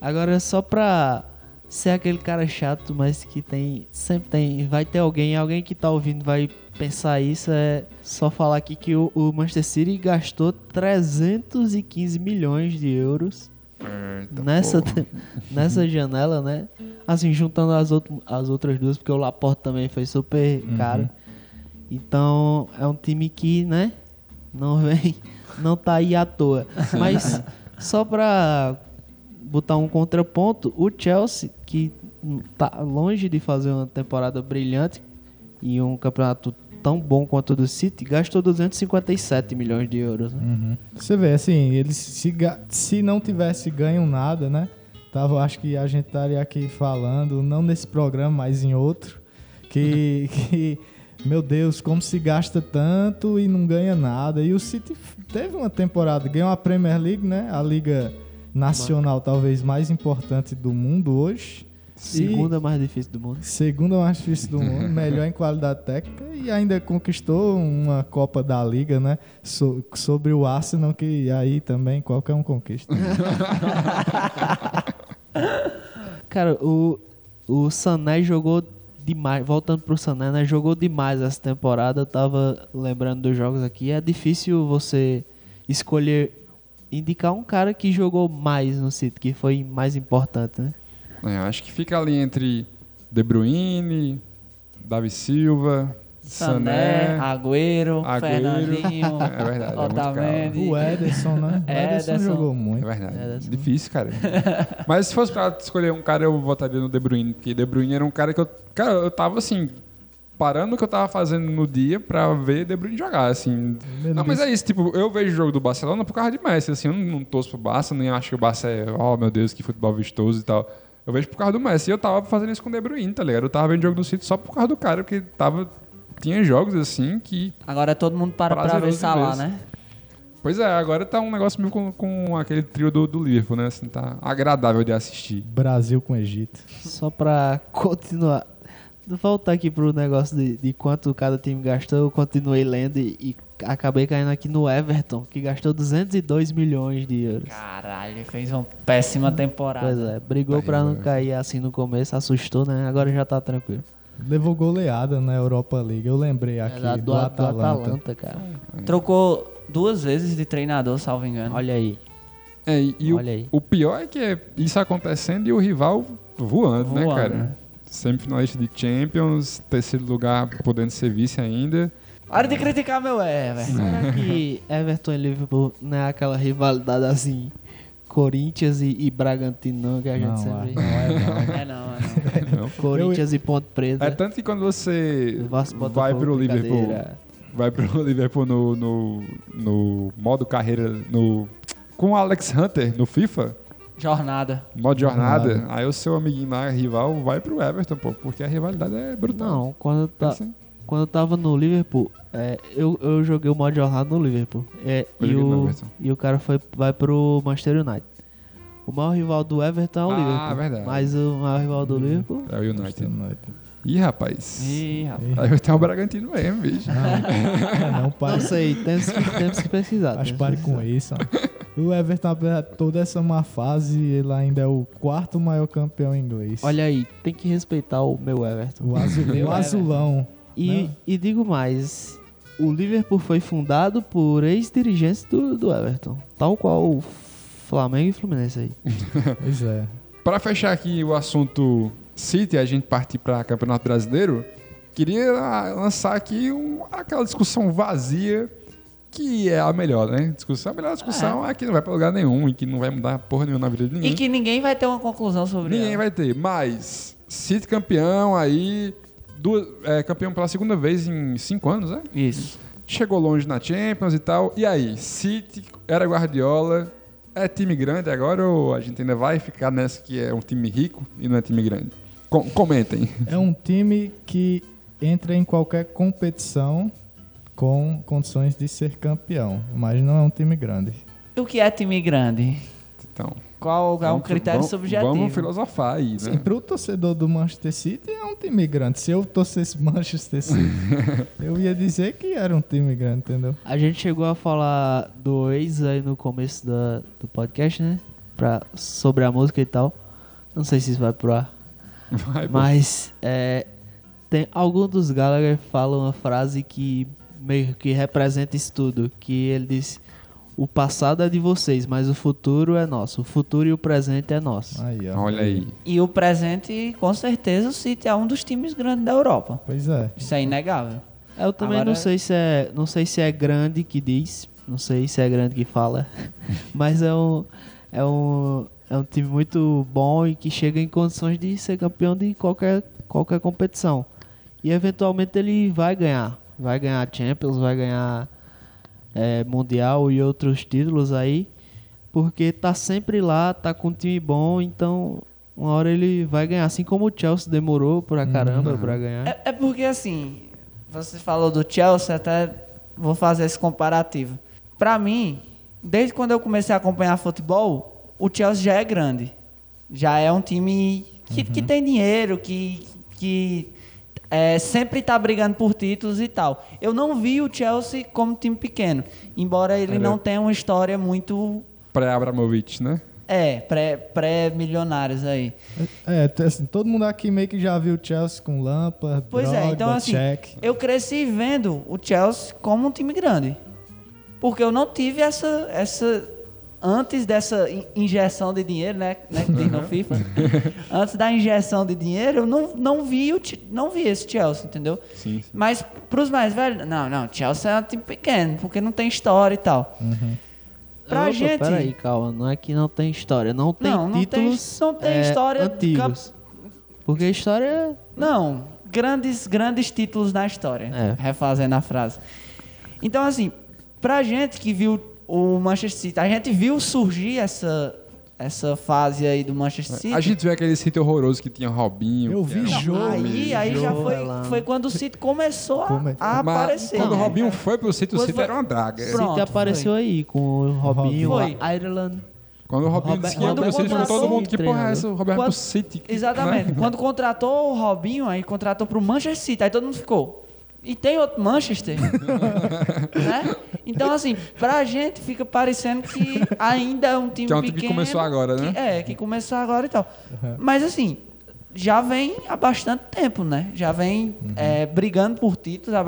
Agora, só pra ser aquele cara chato, mas que tem. Sempre tem. Vai ter alguém, alguém que tá ouvindo vai pensar isso. É só falar aqui que o, o Manchester City gastou 315 milhões de euros Eita, nessa, nessa janela, né? Assim, juntando as, outro, as outras duas, porque o Laporte também foi super caro. Então, é um time que, né? Não vem, não tá aí à toa. Mas, só pra botar um contraponto, o Chelsea, que tá longe de fazer uma temporada brilhante e um campeonato tão bom quanto o do City, gastou 257 milhões de euros. né? Uhum. Você vê, assim, eles se, se não tivesse ganho nada, né? Tava, acho que a gente estaria aqui falando, não nesse programa, mas em outro, que, que, meu Deus, como se gasta tanto e não ganha nada. E o City teve uma temporada, ganhou a Premier League, né? A liga nacional talvez mais importante do mundo hoje. Segunda mais difícil do mundo. Segunda mais difícil do mundo, melhor em qualidade técnica e ainda conquistou uma Copa da Liga, né? So- sobre o Arsenal, que aí também qualquer um conquista. Cara, o, o Sané jogou demais. Voltando pro Sané, né? Jogou demais essa temporada. Eu tava lembrando dos jogos aqui. É difícil você escolher, indicar um cara que jogou mais no City, que foi mais importante, né? É, acho que fica ali entre De Bruyne, Davi Silva, Sané, Sané. Agüero, Agüero. Fernandinho, É verdade, é muito Otamendi. O Ederson, né? O Ederson, Ederson. jogou É muito. verdade. É, dessa- Difícil, cara. Mas se fosse pra escolher um cara, eu votaria no De Bruyne. Porque De Bruyne era um cara que eu. Cara, eu tava assim. Parando o que eu tava fazendo no dia pra ver De Bruyne jogar, assim. Não, mas é isso, tipo, eu vejo o jogo do Barcelona por causa de Messi, assim, eu não, não torço pro Barça, nem acho que o Barça é, oh meu Deus, que futebol vistoso e tal. Eu vejo por causa do Messi. E eu tava fazendo isso com o De Bruyne, tá ligado? Eu tava vendo jogo do City só por causa do cara, porque tava. Tinha jogos assim que. Agora todo mundo para pra ver Salah, ver. né? Pois é, agora tá um negócio meio com, com aquele trio do, do Liverpool, né? Assim, tá agradável de assistir. Brasil com Egito. Só pra continuar. Voltar aqui pro negócio de, de quanto cada time gastou, eu continuei lendo e, e acabei caindo aqui no Everton, que gastou 202 milhões de euros. Caralho, fez uma péssima temporada. Pois é, brigou pra não cair assim no começo, assustou, né? Agora já tá tranquilo. Levou goleada na Europa League. Eu lembrei aqui É do, do, Atalanta. Atalanta, cara. Trocou duas vezes de treinador, salvo engano. Olha aí. É, e e o, Olha aí. o pior é que é isso acontecendo e o rival voando, né, Voando, cara? né? Semifinalista de Champions, terceiro lugar podendo ser vice ainda. Hora de criticar meu Everton. Será que Everton e Liverpool não é aquela rivalidade assim, Corinthians e, e Bragantino, não, que a gente Não, sempre... não é não. É não, é não. Corinthians e Ponte Preta. É tanto que quando você vai pro Liverpool, vai pro Liverpool no, no, no modo carreira, no com o Alex Hunter no FIFA, Jornada. modo jornada, Jornada. aí o seu amiguinho lá, rival, vai pro Everton, pô, porque a rivalidade é brutal. Não, quando eu, ta- Assim, quando eu tava no Liverpool, é, eu, eu joguei o modo jornada no Liverpool. É, e, o, e o cara foi, vai pro Manchester United. O maior rival do Everton é o Ah, Liverpool. verdade. Mas o maior rival do Liverpool é o United. Ih, rapaz. Ih, rapaz. Aí vai ter o Bragantino mesmo, bicho. É, não, Não pare, sei, temos que, temos que pesquisar. mas pare com isso. O Everton, apesar de toda essa má fase, ele ainda é o quarto maior campeão inglês. Olha aí, tem que respeitar o meu Everton. o, azul, Meu o azulão. E, Não. e digo mais, o Liverpool foi fundado por ex-dirigentes do, do Everton, tal qual o Flamengo e Fluminense aí. Pois é. Pra fechar aqui o assunto City, a gente partir pra Campeonato Brasileiro, queria lançar aqui um- aquela discussão vazia que é a melhor, né? Discussão, a melhor discussão é. que não vai pra lugar nenhum e que não vai mudar porra nenhuma na vida de ninguém. E que ninguém vai ter uma conclusão sobre Ninguém ela. vai ter. Mas, City campeão aí, duas- é, campeão pela segunda vez em cinco anos, né? Isso. Chegou longe na Champions e tal. E aí, City era Guardiola, é time grande agora ou a gente ainda vai ficar nessa que é um time rico e não é time grande? Com- comentem. É um time que entra em qualquer competição com condições de ser campeão, mas não é um time grande. O que é time grande? Então, Qual é um vamos- critério vamos- subjetivo? Vamos filosofar aí, né? Sim, pro torcedor do Manchester City é um time grande. Se eu torcesse Manchester City, eu ia dizer que era um time grande, entendeu? A gente chegou a falar do ex aí no começo da, do podcast, né? Pra, sobre a música e tal. Não sei se isso vai pro ar. Vai. Mas é, tem algum dos Gallagher fala uma frase que meio que representa isso tudo, que ele diz: "O passado é de vocês, mas o futuro é nosso. O futuro e o presente é nosso." Aí, ó. Olha aí. E o presente, com certeza, o City é um dos times grandes da Europa. Pois é. Isso é inegável. Eu também Agora- não sei se é, não sei se é grande que diz, não sei se é grande que fala, mas é um é um é um time muito bom e que chega em condições de ser campeão de qualquer qualquer competição. E eventualmente ele vai ganhar, vai ganhar Champions, vai ganhar é, mundial e outros títulos aí, porque tá sempre lá, tá com um time bom, então uma hora ele vai ganhar, assim como o Chelsea demorou pra caramba pra ganhar. É, é porque, assim, você falou do Chelsea, até vou fazer esse comparativo. Pra mim, desde quando eu comecei a acompanhar futebol, o Chelsea já é grande. Já é um time que, que tem dinheiro, que, que é, sempre tá brigando por títulos e tal. Eu não vi o Chelsea como time pequeno, embora ele Era- não tenha uma história muito... Pré-Abramovich, né? É, pré- pré-milionários aí. É, t- assim, todo mundo aqui meio que já viu o Chelsea com Lampard, Pois Drogba, é, então assim, Cech. eu cresci vendo o Chelsea como um time grande. Porque eu não tive essa. essa antes dessa in- injeção de dinheiro, né? né que tem no FIFA. antes da injeção de dinheiro, eu não, não, vi o, não vi esse Chelsea, entendeu? Sim, sim. Mas pros mais velhos, não, não, Chelsea é um time pequeno, porque não tem história e tal. Pra Opa, gente. Peraí, calma. Não é que não tem história. Não tem Não, não tem- títulos não tem é, história antigos. Porque a história é... Não, grandes, grandes títulos na história. É. Refazendo a frase. Então, assim, pra gente que viu o Manchester City, a gente viu surgir essa, essa fase aí do Manchester City. A gente vê aquele City horroroso que tinha Robinho. Eu vi jogo. Aí, aí já foi, foi quando o City começou a, Come- a Mas aparecer. quando o? Robinho foi pro City, o City foi- era uma draga. Pronto, City apareceu aí com o Robinho, Foi. a Ireland. Quando o Robinho disse que ia pro City, ficou todo mundo, que porra é essa? O Roberto Quando- pro City. Exatamente. né? Quando contratou o Robinho, aí contratou pro Manchester City, aí todo mundo ficou. E tem outro Manchester. né? Então, assim, pra gente fica parecendo que ainda é um time Que é um time que começou agora, né? que- é, que começou agora e tal. Mas, assim, já vem há bastante tempo, né? Já vem é, brigando por títulos.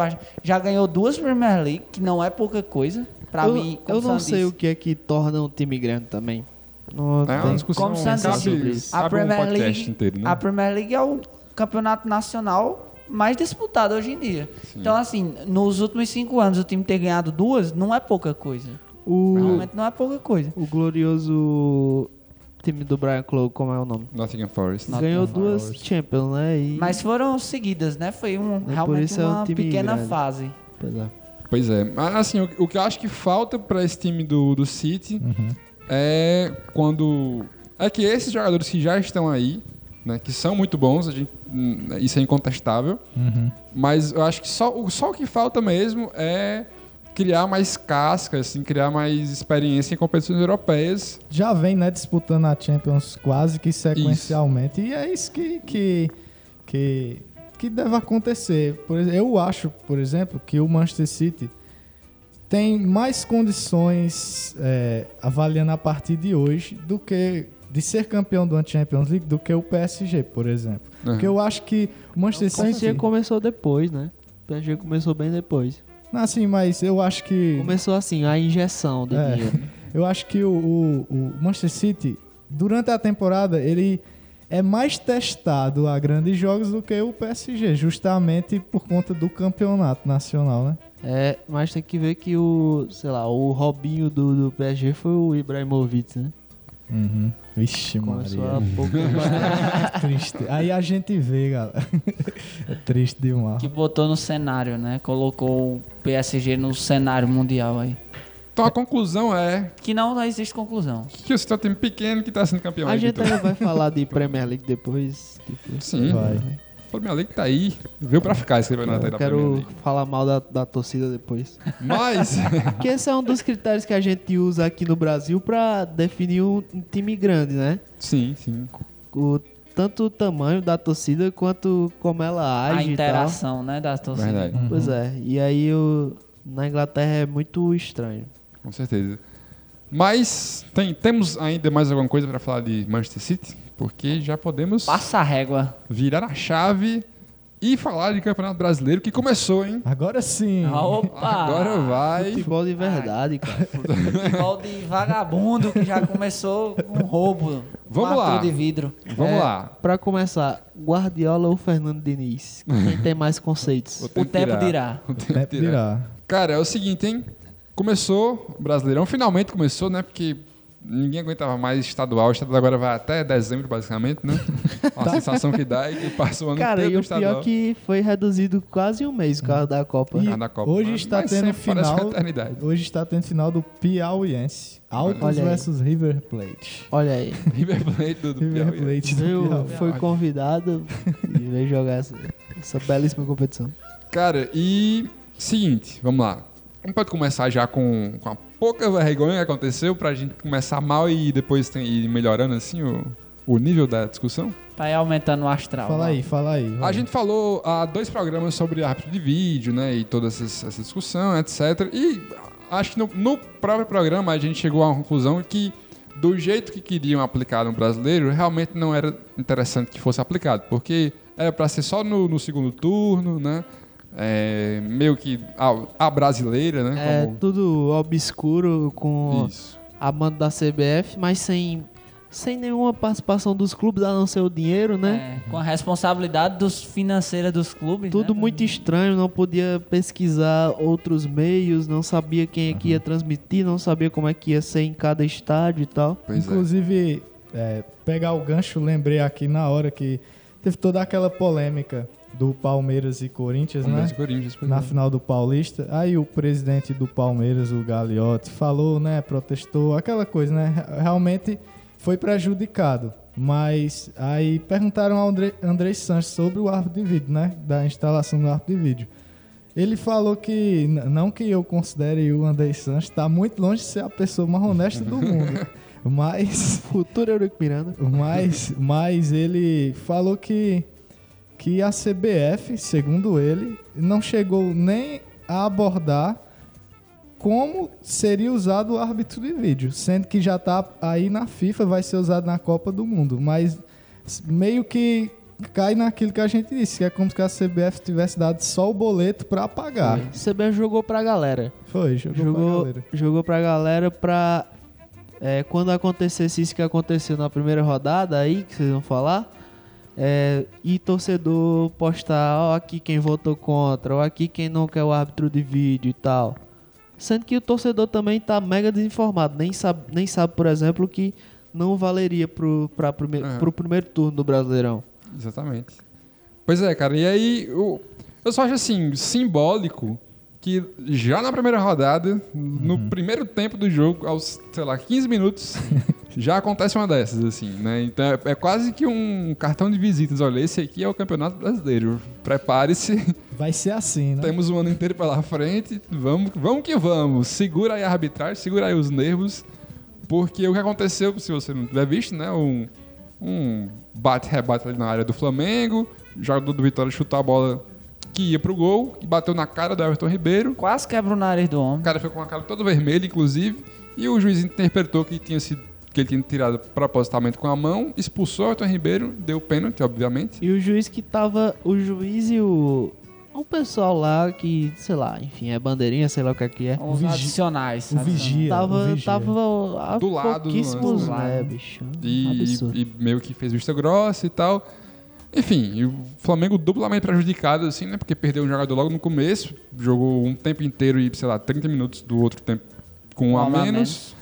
Já ganhou duas Premier League, que não é pouca coisa. Pra eu, mim, eu não sei disse. o que é que torna um time grande também. Não É uma discussão Como Sam cabe, a um Premier podcast League, inteiro, né? a Premier League é o campeonato nacional mais disputado hoje em dia. Então, assim, nos últimos cinco anos o time ter ganhado duas não é pouca coisa. O, Realmente não é pouca coisa. o glorioso time do Brian Clough, como é o nome? Nottingham Forest. Ganhou duas Champions, né? E, Mas foram seguidas, né? Foi um, por realmente isso é um uma time pequena grande. fase. Pois é. Pois é. Mas, assim, o, o que eu acho que falta pra esse time do, do City Uhum. é quando... É que esses jogadores que já estão aí, né, que são muito bons, a gente, hum, isso é incontestável, Uhum. mas eu acho que só, o- só o que falta mesmo é criar mais casca, assim, criar mais experiência em competições europeias. Já vem, né, disputando a Champions quase que sequencialmente. E é isso que, que, que, que deve acontecer. Por eu acho, por exemplo, que o Manchester City tem mais condições é, avaliando a partir de hoje do que de ser campeão do Champions League do que o PSG, por exemplo. Porque eu acho que o Manchester O PSG City, começou depois, né? O PSG começou bem depois. não, assim, mas eu acho que Começou assim, a injeção de É. dinheiro. Eu acho que o, o- o Manchester City, durante a temporada, ele é mais testado a grandes jogos do que o PSG, justamente por conta do campeonato nacional, né? É, mas tem que ver que o, sei lá, o Robinho do, do PSG foi o Ibrahimovic, né? Uhum. Vixe, Começou Maria. a pouco. triste. Aí a gente vê, galera. É triste demais. Que botou no cenário, né? Colocou o PSG no cenário mundial aí. Então a conclusão é Que não existe conclusão. que o um time pequeno que tá sendo campeão. a aí, gente ainda vai falar de Premier League depois. tipo, Sim. Vai. A Premier League tá aí. Veio pra ficar esse campeonato aí eu da quero falar mal da, da torcida depois. Mas, Porque esse é um dos critérios que a gente usa aqui no Brasil pra definir um, time grande, né? sim, sim. O, tanto o tamanho da torcida quanto como ela A age e tal. interação, né, da torcida. Verdade, Pois é, e aí o, na Inglaterra é muito estranho. com certeza. Mas tem, temos ainda mais alguma coisa pra falar de Manchester City? Porque já podemos Passa a régua. virar a chave e falar de Campeonato Brasileiro que começou, hein? Agora sim. Opa! Agora vai. Futebol de verdade, cara. Futebol de vagabundo que já começou com roubo. Vamos com lá. De vidro. Vamos É, lá. Pra começar, Guardiola ou Fernando Diniz? Quem tem mais conceitos? O tempo dirá. O tempo Tempo dirá. Cara, é o seguinte, hein? Começou o Brasileirão, finalmente começou, né? Porque ninguém aguentava mais estadual. O estadual agora vai até dezembro, basicamente, né? A sensação que dá é que passou o ano Cara, inteiro e o pior estadual. é que foi reduzido quase um mês por causa da Copa. E na Copa. hoje Mas- está mas tendo final. uma. Hoje está tendo final do Piauiense. Altos versus River Plate. Olha aí. River Plate do, do River Piauí. Plate do Veio, Piauí. foi convidado e veio jogar essa, essa belíssima competição. Cara, e seguinte, vamos lá. A gente pode começar já com, com a pouca vergonha que aconteceu pra gente começar mal e depois tem, ir melhorando assim o, o nível da discussão? Pra ir aumentando o astral. Fala ó. aí, fala aí. A gente falou há dois programas sobre árbitro de vídeo, né? E toda essa, essa discussão, etc. E acho que no, no próprio programa a gente chegou à conclusão que do jeito que queriam aplicar no brasileiro, realmente não era interessante que fosse aplicado. Porque era pra ser só no, no segundo turno, né? É, meio que a, a brasileira, né? É como- tudo obscuro com Isso. a mando da CBF, mas sem, sem nenhuma participação dos clubes, a não ser o dinheiro, né? É, com a responsabilidade dos financeira dos clubes. Tudo né? muito estranho, não podia pesquisar outros meios, não sabia quem é que ia transmitir, não sabia como é que ia ser em cada estádio e tal. Pois é. Inclusive, é, pegar o gancho, lembrei aqui na hora que teve toda aquela polêmica do Palmeiras e Corinthians, Palmeiras né? e Corinthians, Na é. final do Paulista. Aí o presidente do Palmeiras, o Gagliotti, falou, né? Protestou, aquela coisa, né? Realmente foi prejudicado. Mas aí perguntaram ao André, André Sanches sobre o árbitro de vídeo, né? Da instalação do árbitro de vídeo. Ele falou que, não que eu considere o André Sanches, está muito longe de ser a pessoa mais honesta do mundo. Mas Futuro Eurico Miranda. mas, mas ele falou que, que a CBF, segundo ele, não chegou nem a abordar como seria usado o árbitro de vídeo, sendo que já está aí na FIFA, vai ser usado na Copa do Mundo, mas meio que cai naquilo que a gente disse, que é como se a CBF tivesse dado só o boleto para pagar. CBF jogou pra galera. Foi, jogou, pra Jogou, galera. jogou pra galera pra. é, quando acontecesse isso que aconteceu na primeira rodada aí, que vocês vão falar, é, e torcedor postar, ó, aqui quem votou contra, ó, aqui quem não quer o árbitro de vídeo e tal. Sendo que o torcedor também tá mega desinformado, nem sabe, nem sabe por exemplo, que não valeria pro, pra prime Aham. pro primeiro turno do Brasileirão. Exatamente. Pois é, cara. E aí, eu, eu só acho assim, simbólico que já na primeira rodada, no primeiro tempo do jogo, aos, sei lá, 15 minutos, já acontece uma dessas, assim, né? Então é, é quase que um cartão de visitas. Olha, esse aqui é o Campeonato Brasileiro. Prepare-se, Vai ser assim, né? temos o ano inteiro pela frente, vamos, vamos que vamos. Segura aí a arbitragem, segura aí os nervos, porque o que aconteceu, se você não tiver visto, né? Um, um bate-rebate ali na área do Flamengo. O jogador do Vitória chutou a bola que ia pro gol e bateu na cara do Everton Ribeiro. Quase quebra o nariz do O homem. cara foi com a cara toda vermelha, inclusive, e o juiz interpretou que tinha sido que ele tinha tirado propositalmente com a mão, expulsou o Everton Ribeiro, deu pênalti, obviamente. E o juiz que tava. O juiz e o. O pessoal lá que, sei lá, enfim, é bandeirinha, sei lá o que é que é. Os vigi- adicionais. o vigia. Tava, o vigia. tava a Do lado, pouquíssimos, do lado. né, bicho? E, Absurdo. e meio que fez vista grossa e tal. Enfim, e o Flamengo duplamente prejudicado, assim, né? Porque perdeu um jogador logo no começo, jogou um tempo inteiro e, sei lá, 30 minutos do outro tempo com um a Um menos.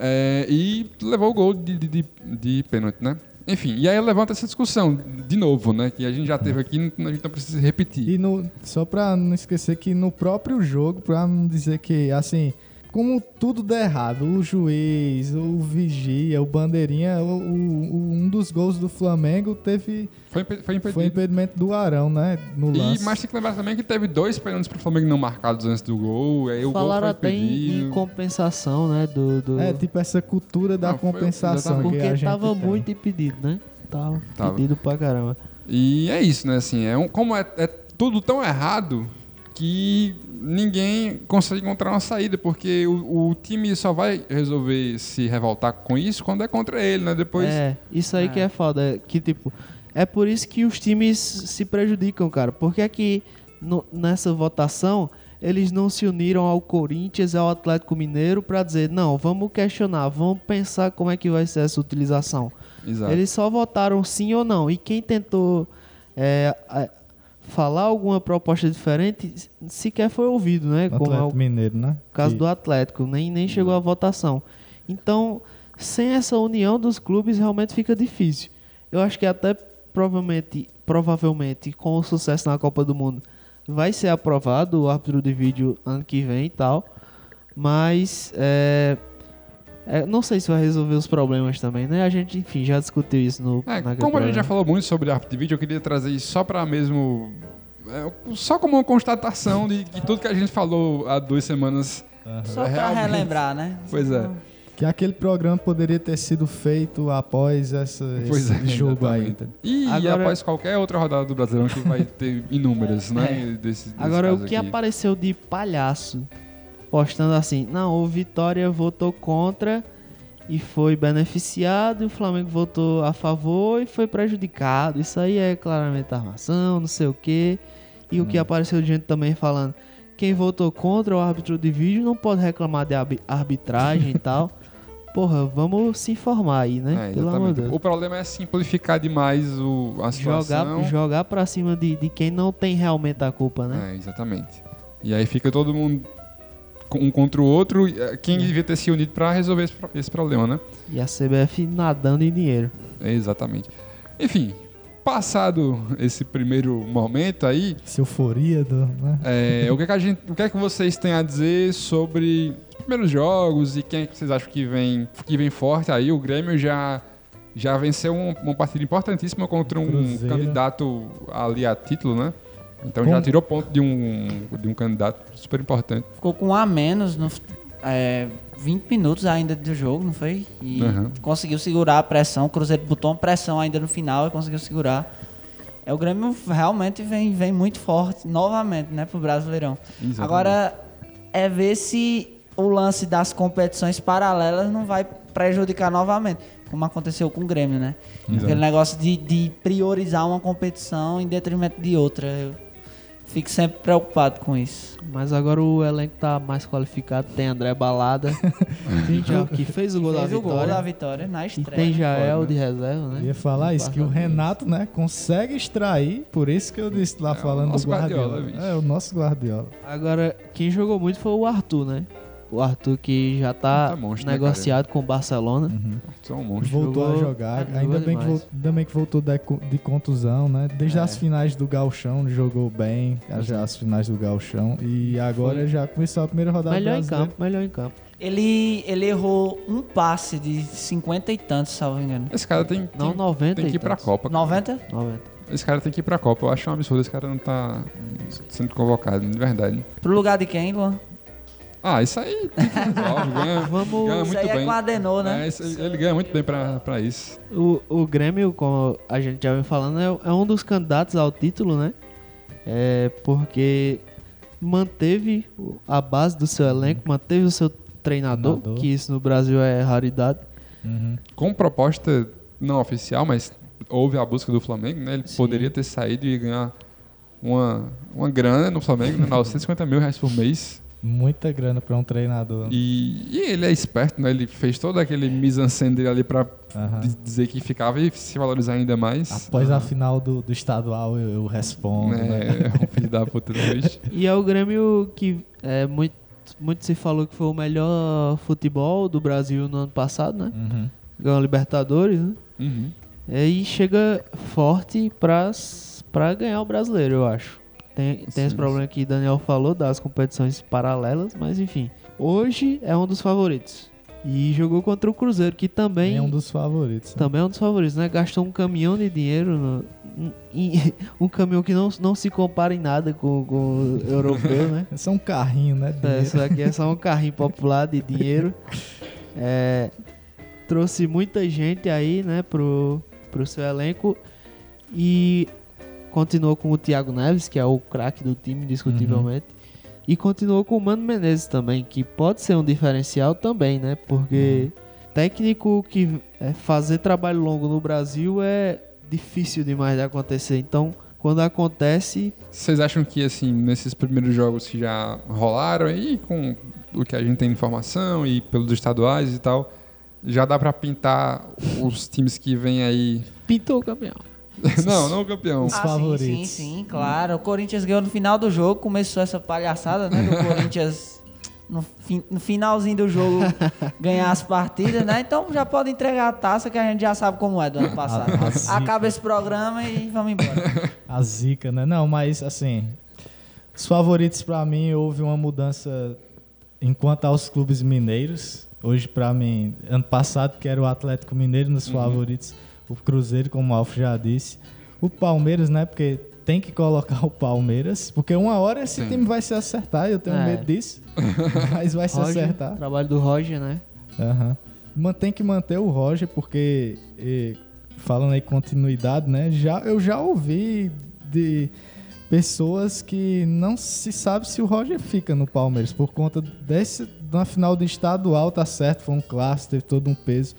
É, e levou o gol de, de, de, de pênalti, né? Enfim, e aí levanta essa discussão de novo, né? Que a gente já teve aqui, a gente não precisa repetir. E no, só pra não esquecer que no próprio jogo, pra não dizer que, assim, como tudo der errado, o juiz, o vigia, o bandeirinha, o, o- o- um dos gols do Flamengo teve Foi, foi impedido. foi impedimento do Arão, né? No E, lance. mas tem que lembrar também que teve dois pênaltis pro Flamengo não marcados antes do gol. Aí o Falaram gol foi até em, impedido. em compensação, né? Do, do... É, tipo essa cultura da Não, foi- compensação a porque gente tava tem. muito impedido, né? Tava, Tava. impedido pra caramba. E é isso, né? Assim, é um, como é, é tudo tão errado que ninguém consegue encontrar uma saída, porque o, o time só vai resolver se revoltar com isso quando é contra ele, né? Depois. É, isso aí que é foda. é Que, tipo, é por isso que os times se prejudicam, cara. Porque aqui, no- nessa votação, eles não se uniram ao Corinthians e ao Atlético Mineiro pra dizer, não, vamos questionar, vamos pensar como é que vai ser essa utilização. Exato. Eles só votaram sim ou não. E quem tentou é, falar alguma proposta diferente sequer foi ouvido, né? Como é o Atlético Mineiro, né? caso Que- do Atlético, nem, nem chegou à votação. Então, sem essa união dos clubes, realmente fica difícil. Eu acho que até provavelmente, provavelmente com o sucesso na Copa do Mundo, vai ser aprovado o árbitro de vídeo ano que vem e tal. Mas é, é, não sei se vai resolver os problemas também, né? A gente, enfim, já discutiu isso no É, como a gente já falou muito sobre árbitro de vídeo, eu queria trazer isso só pra mesmo. é, só como uma constatação de que tudo que a gente falou há duas semanas. Só pra Realmente. relembrar, né? Pois é. Que aquele programa poderia ter sido feito após essa, esse é, jogo aí. E Agora- após qualquer outra rodada do Brasileirão que vai ter inúmeras, né? Desse, desse Agora, o que aqui. apareceu de palhaço postando assim: não, o Vitória votou contra e foi beneficiado, e o Flamengo votou a favor e foi prejudicado. Isso aí é claramente armação, não sei o quê. E o que Hum. apareceu de gente também falando: quem votou contra o árbitro de vídeo não pode reclamar de arbi- arbitragem e tal. Porra, vamos se informar aí, né? É, Pelo amor de exatamente. Deus. O problema é simplificar demais o, a situação. Jogar, jogar pra cima de, de quem não tem realmente a culpa, né? É, exatamente. E aí fica todo mundo um contra o outro. e, é, Quem devia ter se unido pra resolver esse, pro- esse problema, né? E a CBF nadando em dinheiro. É, exatamente. Enfim, passado esse primeiro momento aí, Essa euforia do. Né? é, o, que é que a gente, o que é que vocês têm a dizer sobre os primeiros jogos e quem é que vocês acham que vem, que vem forte aí? O Grêmio já, já venceu um- uma partida importantíssima contra um Cruzeiro. candidato ali a título, né? Então já tirou ponto de um, de um candidato super importante. Ficou com um a menos no é, 20 minutos ainda do jogo, não foi? E Uhum. conseguiu segurar a pressão. O Cruzeiro botou uma pressão ainda no final e conseguiu segurar. É, o Grêmio realmente vem, vem muito forte novamente, né, pro Brasileirão. Exatamente. Agora é ver se o lance das competições paralelas não vai prejudicar novamente, como aconteceu com o Grêmio, né? Exato. Aquele negócio de, de priorizar uma competição em detrimento de outra. Eu fico sempre preocupado com isso. Mas agora o elenco tá mais qualificado. Tem André Balada, já, que fez o gol da Fez o gol vitória. da vitória na E estreia. tem Jael Pode, de reserva, né? Eu ia falar isso, que o. Renato, né, consegue extrair, por isso que eu disse lá É, o falando nosso do Guardiola. Guardiola, é, o nosso Guardiola. Agora, quem jogou muito foi o Arthur, né? O Arthur que já tá, Tá monstro, né, negociado com o Barcelona. São um monstro. Voltou Jogou- a jogar, jogou ainda bem, que demais. ainda bem que voltou de, de contusão, né? Desde É. as finais do Galchão jogou bem, já as finais do Galchão. E agora já começou a primeira rodada Melhor em campo, melhor em campo. Ele, ele errou um passe de 50 e tantos, salvo engano. Esse cara tem, tem, Não, 90 tem que ir pra tantos. Copa. 90? 90. Esse cara tem que ir pra Copa. Eu acho um absurdo esse cara não tá sendo convocado, de verdade. Pro lugar de quem, Luan? Ah, isso aí ganha, Vamos- ganha Isso muito aí é bem. com a Adenor, né? É, isso- ele ganha muito bem pra, pra isso. O, o Grêmio, como a gente já vem falando, é, é um dos candidatos ao título, né? É porque manteve a base do seu elenco, manteve o seu treinador, Treinador. que isso no Brasil é raridade. Uhum. Com proposta não oficial, mas houve a busca do Flamengo, né? Ele Sim. poderia ter saído e ganhar uma, uma grana no Flamengo, né? 950 mil reais por mês. Muita grana pra um treinador. E, e ele é esperto, né? Ele fez todo aquele mise-en-scène dele ali pra Aham. d- dizer que ficava e se valorizar ainda mais. Após a final do, do estadual, eu, eu respondo. né? É, um filho da puta do bicho. E é o Grêmio que é, muito, muito se falou que foi o melhor futebol do Brasil no ano passado, né? Uhum. Ganhou a Libertadores, né? Uhum. É, E chega forte pra ganhar o brasileiro, eu acho. Tem, tem esse problema que Daniel falou das competições paralelas, mas enfim. Hoje é um dos favoritos. E jogou contra o Cruzeiro, que também É um dos favoritos. né? também é um dos favoritos, né? Gastou um caminhão de dinheiro, no- em- um caminhão que não, não se compara em nada com, com o europeu, né? É um carrinho, né? É, Isso aqui é só um carrinho popular de dinheiro. É, trouxe muita gente aí, né, pro, pro seu elenco. E continuou com o Thiago Neves, que é o craque do time, indiscutivelmente. E continuou com o Mano Menezes também, que pode ser um diferencial também, né? Porque técnico que é, fazer trabalho longo no Brasil é difícil demais de acontecer. Então, quando acontece, Vocês acham que, assim, nesses primeiros jogos que já rolaram aí, com o que a gente tem de informação e pelos estaduais e tal, já dá pra pintar os times que vêm aí. pintou o campeão. não, não o campeão. Os Ah, favoritos. Sim, sim, sim, claro. O Corinthians ganhou no final do jogo, começou essa palhaçada, né? Do Corinthians no, fin- no finalzinho do jogo ganhar as partidas, né? Então já pode entregar a taça que a gente já sabe como é do ano passado. A- a. Acaba esse programa e vamos embora. A zica, né? Não, mas assim, os favoritos pra mim houve uma mudança enquanto aos clubes mineiros. Hoje pra mim, ano passado que era o Atlético Mineiro nos favoritos, o Cruzeiro, como o Alf já disse, o Palmeiras, né? Porque tem que colocar o Palmeiras, porque uma hora esse Sim. time vai se acertar, eu tenho É. medo disso. mas vai se Roger, acertar. trabalho do Roger, né? Aham. Mantém que manter o Roger, porque eh, falando aí continuidade, né? Já, eu já ouvi de pessoas que não se sabe se o Roger fica no Palmeiras por conta desse na final do estadual, tá certo, foi um clássico, teve todo um peso.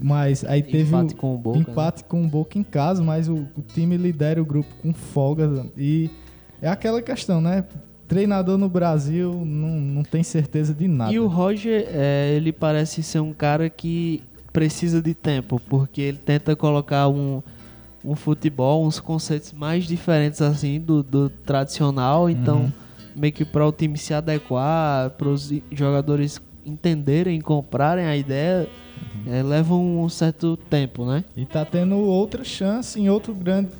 Mas aí teve Empate o com o Boca, né? empate com o Boca em casa, mas o, o time lidera o grupo com folga e é aquela questão, né? Treinador no Brasil não, não tem certeza de nada. E o Roger, é, ele parece ser um cara que precisa de tempo, porque ele tenta colocar um, um futebol, uns conceitos mais diferentes assim do, do tradicional, então meio que para o time se adequar, para os jogadores entenderem, comprarem a ideia, é, leva um certo tempo, né? E tá tendo outra chance em outro grande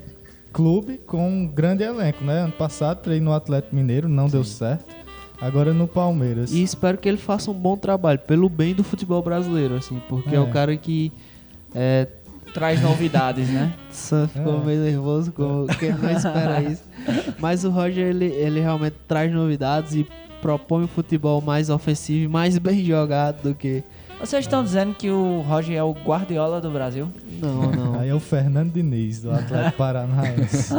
clube com um grande elenco, né? Ano passado treinou no Atlético Mineiro, não deu certo. Agora no Palmeiras. E espero que ele faça um bom trabalho, pelo bem do futebol brasileiro, assim, porque é, É. o cara que é, Traz novidades, né? Sam ficou É. meio nervoso, com quem não espera isso. Mas o Roger, ele, ele realmente traz novidades e propõe um futebol mais ofensivo e mais bem jogado do que. Vocês estão dizendo que o Roger é o Guardiola do Brasil? Não, não. Aí é o Fernando Diniz, do Atlético Paranaense.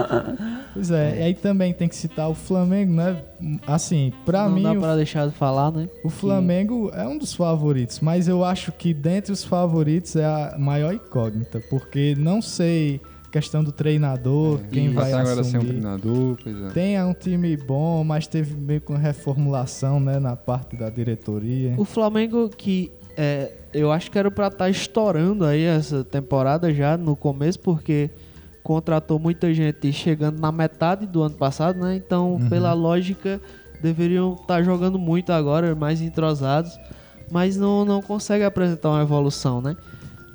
pois é, e aí também tem que citar o Flamengo, né? Assim, pra não mim, dá o, pra deixar de falar, né? o Flamengo é um dos favoritos, mas eu acho que dentre os favoritos é a maior incógnita, porque não sei questão do treinador, quem Até vai agora sem um assumir. treinador, pois é. Tem um time bom, mas teve meio com reformulação, né, na parte da diretoria. O Flamengo que é, eu acho que era pra estar estourando aí essa temporada já no começo, porque contratou muita gente chegando na metade do ano passado, né? Então, pela lógica, deveriam estar jogando muito agora, mais entrosados, mas não, não consegue apresentar uma evolução, né?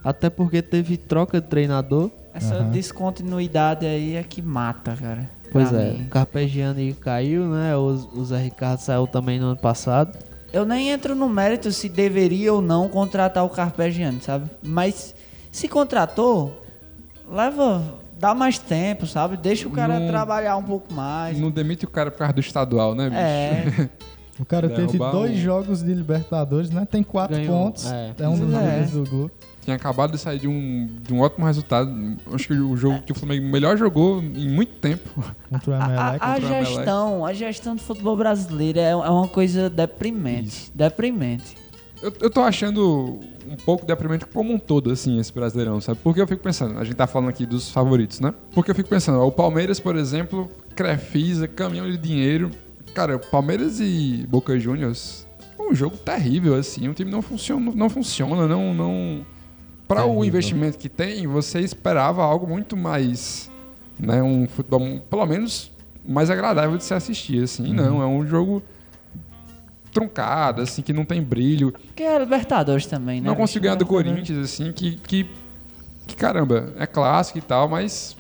Até porque teve troca de treinador. Essa Aham. descontinuidade aí é que mata, cara. Pois Pra é, mim. o Carpegiani caiu, né? O, o Zé Ricardo saiu também no ano passado. Eu nem entro no mérito se deveria ou não contratar o Carpegiani, sabe? Mas se contratou, leva, dá mais tempo, sabe? Deixa o cara Não- trabalhar um pouco mais. Não demite o cara por causa do estadual, né, bicho? É. O cara teve dois o- jogos de Libertadores, né? Tem quatro Ganhou, pontos. é. É, um dos É. do grupo. Tinha acabado de sair de um, de um ótimo resultado. Acho que o jogo que o Flamengo melhor jogou em muito tempo. Contra o A, Emelec. a- a gestão, a gestão do futebol brasileiro é, é uma coisa deprimente. Deprimente. Eu, eu tô achando um pouco deprimente como um todo, assim, esse Brasileirão, sabe? Porque eu fico pensando, a gente tá falando aqui dos favoritos, né? Porque eu fico pensando, ó, o Palmeiras, por exemplo, Crefisa, caminhão de dinheiro. Cara, Palmeiras e Boca Juniors, um jogo terrível, assim. O time não funciona, não funciona, não. não... Para o investimento que tem, você esperava algo muito mais. Né, um futebol, pelo menos, mais agradável de se assistir, assim. Não, é um jogo truncado, assim, que não tem brilho. Que é Libertadores também, né? Não consigo ganhar do. Corinthians, assim, que, que, que caramba, é clássico e tal, mas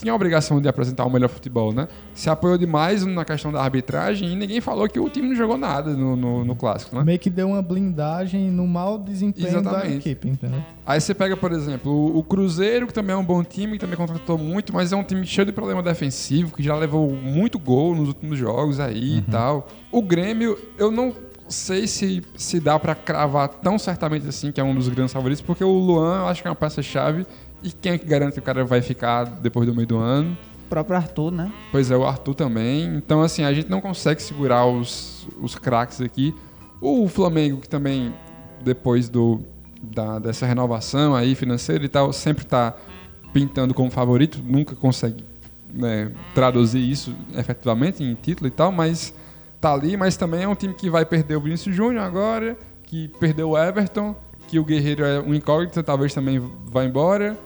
tinha a obrigação de apresentar o melhor futebol, né? Se apoiou demais na questão da arbitragem e ninguém falou que o time não jogou nada no, no, no clássico, né? Meio que deu uma blindagem no mau desempenho da Exatamente. equipe, entendeu? Aí você pega, por exemplo, o, o Cruzeiro, que também é um bom time, que também contratou muito, mas é um time cheio de problema defensivo, que já levou muito gol nos últimos jogos aí e tal. O Grêmio, eu não sei se, se dá pra cravar tão certamente assim, que é um dos grandes favoritos, porque o Luan eu acho que é uma peça-chave. E quem é que garante que o cara vai ficar depois do meio do ano? O próprio Arthur, né? Pois é, o Arthur também. Então, assim, a gente não consegue segurar os, os craques aqui. O Flamengo, que também, depois do, da, dessa renovação aí financeira e tal, sempre tá pintando como favorito, nunca consegue né, traduzir isso efetivamente em título e tal, mas tá ali, mas também é um time que vai perder o Vinícius Júnior agora, que perdeu o Everton, que o Guerreiro é um incógnito, talvez também vá embora.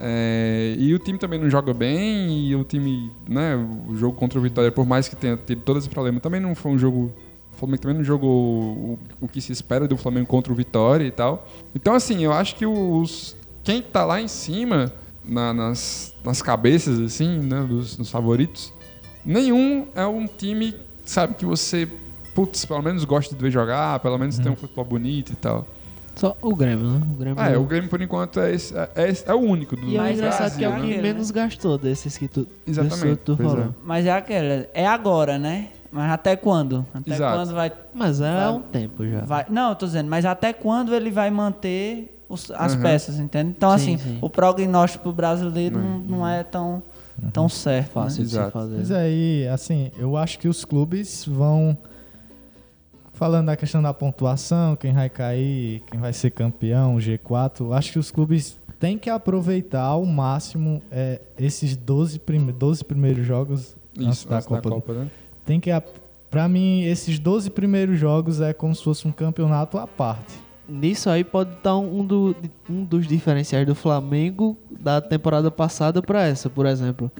É, e o time também não joga bem, e o time, né, o jogo contra o Vitória, por mais que tenha tido todo esse problema, também não foi um jogo. O Flamengo também não jogou o, o que se espera do Flamengo contra o Vitória e tal. Então, assim, eu acho que os. Quem tá lá em cima, na- nas, nas cabeças, assim, né, dos, dos favoritos, nenhum é um time, sabe, que você, putz, pelo menos gosta de ver jogar, pelo menos tem um futebol bonito e tal. Só o Grêmio, né? O Grêmio. Ah, é, o Grêmio, por enquanto, é, esse- é, esse- é o único do E é o Mas engraçado Brasil, que é o né? que né? menos gastou desses que tu, Exatamente, que tu pois é. falou. Mas é aquela. É agora, né? Mas até quando? Até Exato. quando vai, Mas é há um tempo já. vai. Não, eu tô dizendo, mas até quando ele vai manter os- as Uhum. peças, entende? Então, Sim, assim, sim. o prognóstico pro brasileiro não, não é tão, tão certo. né? Fácil de se Exato. fazer. Mas aí, assim, eu acho que os clubes vão. Falando da questão da pontuação, quem vai cair, quem vai ser campeão, G4, eu acho que os clubes têm que aproveitar ao máximo é, esses 12, prime 12 primeiros jogos antes Isso, da antes da Copa. Copa, né? Tem que. Pra mim, esses 12 primeiros jogos é como se fosse um campeonato à parte. Nisso aí pode estar um, do- um dos diferenciais do Flamengo da temporada passada para essa, por exemplo.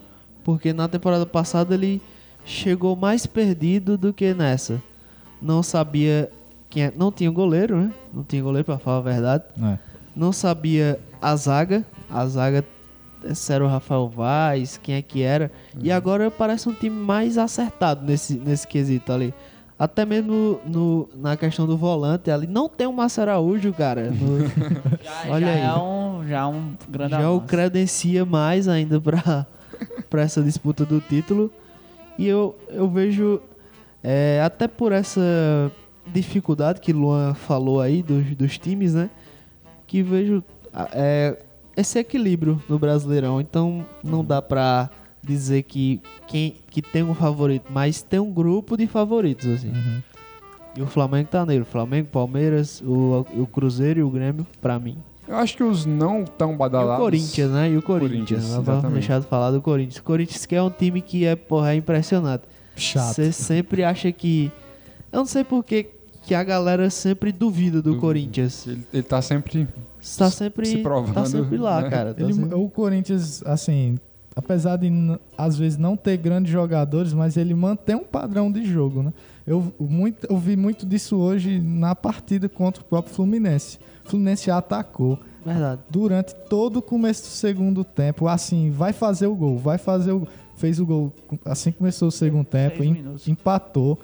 Porque na temporada passada ele chegou mais perdido do que nessa. Não sabia quem é, não tinha goleiro, né? Não tinha goleiro para falar a verdade. né? Não sabia a zaga, a zaga se era o Rafael Vaz, quem é que era. E agora parece um time mais acertado nesse, nesse quesito ali. Até mesmo no, na questão do volante ali. Não tem o Márcio Araújo, cara. No- Já, Olha já aí. é um, já é um grande já o avanço. credencia mais ainda pra, pra essa disputa do título. E eu, eu vejo, é, até por essa dificuldade que Luan falou aí dos, dos times, né? Que vejo é, esse equilíbrio no Brasileirão. Então não dá pra dizer que, quem, que tem um favorito, mas tem um grupo de favoritos, assim. Uhum. E o Flamengo tá nele. Flamengo, Palmeiras, o, o Cruzeiro e o Grêmio, pra mim. Eu acho que os não tão E badalados... o Corinthians, né? E o Corinthians. Corinthians, exatamente. deixar de falar do Corinthians. O Corinthians que é um time que é, porra, é impressionante. Chato. Você sempre acha que... Eu não sei por que que a galera sempre duvida do. Corinthians. Ele, ele tá sempre... Tá sempre, se provando, tá sempre lá, né? cara. Tá Ele- sempre- O Corinthians, assim, apesar de às vezes não ter grandes jogadores, mas ele mantém um padrão de jogo, né? Eu, muito, eu vi muito disso hoje na partida contra o próprio Fluminense. O Fluminense atacou Verdade. durante todo o começo do segundo tempo, assim, vai fazer o gol, vai fazer o fez o gol assim que começou o segundo tempo, em- empatou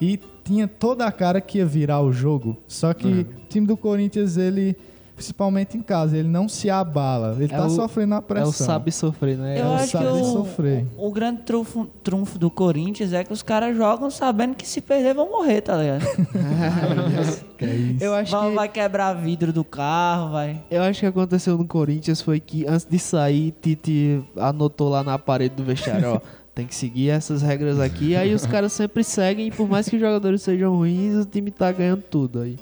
e tinha toda a cara que ia virar o jogo. Só que Uhum. o time do Corinthians ele principalmente em casa. Ele não se abala. Ele É tá o- sofrendo a É pressão. o sabe sofrer, né? Eu É o acho que saber o, sofrer. o, o grande trunfo, trunfo do Corinthians é que os caras jogam sabendo que se perder vão morrer, tá ligado? Que é isso. Eu acho vai, que vai quebrar vidro do carro, vai. Eu acho que aconteceu no Corinthians foi que antes de sair, Tite anotou lá na parede do vestiário, ó, tem que seguir essas regras aqui. Aí os caras sempre seguem, e por mais que os jogadores sejam ruins, o time tá ganhando tudo aí.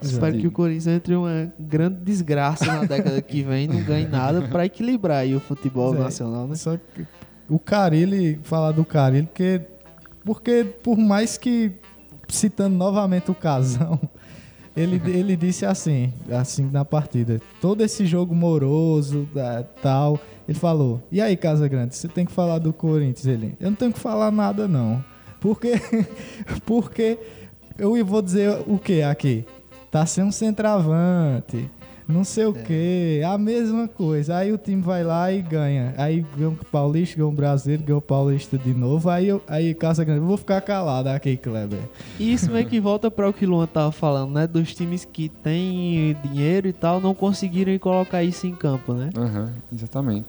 Espero que o Corinthians entre em uma grande desgraça na década que vem e não ganhe nada pra equilibrar aí o futebol Pois é. nacional, né? Só que o Carilli, falar do Carilli, porque, porque por mais que, citando novamente o Casão, ele, ele disse assim, assim na partida, todo esse jogo moroso, tal, ele falou, e aí Casa Grande, você tem que falar do Corinthians? Ele, eu não tenho que falar nada não, porque, porque eu vou dizer o que aqui? Tá sem um centroavante, não sei o que, a mesma coisa. Aí o time vai lá e ganha. Aí ganha o Paulista, ganha o Brasileiro, ganha o Paulista de novo. Aí, eu, aí Casa Grande, eu vou ficar calado aqui, Kleber. E isso meio que volta para o que o Luan tava falando, né? Dos times que têm dinheiro e tal, não conseguirem colocar isso em campo, né? Aham, exatamente.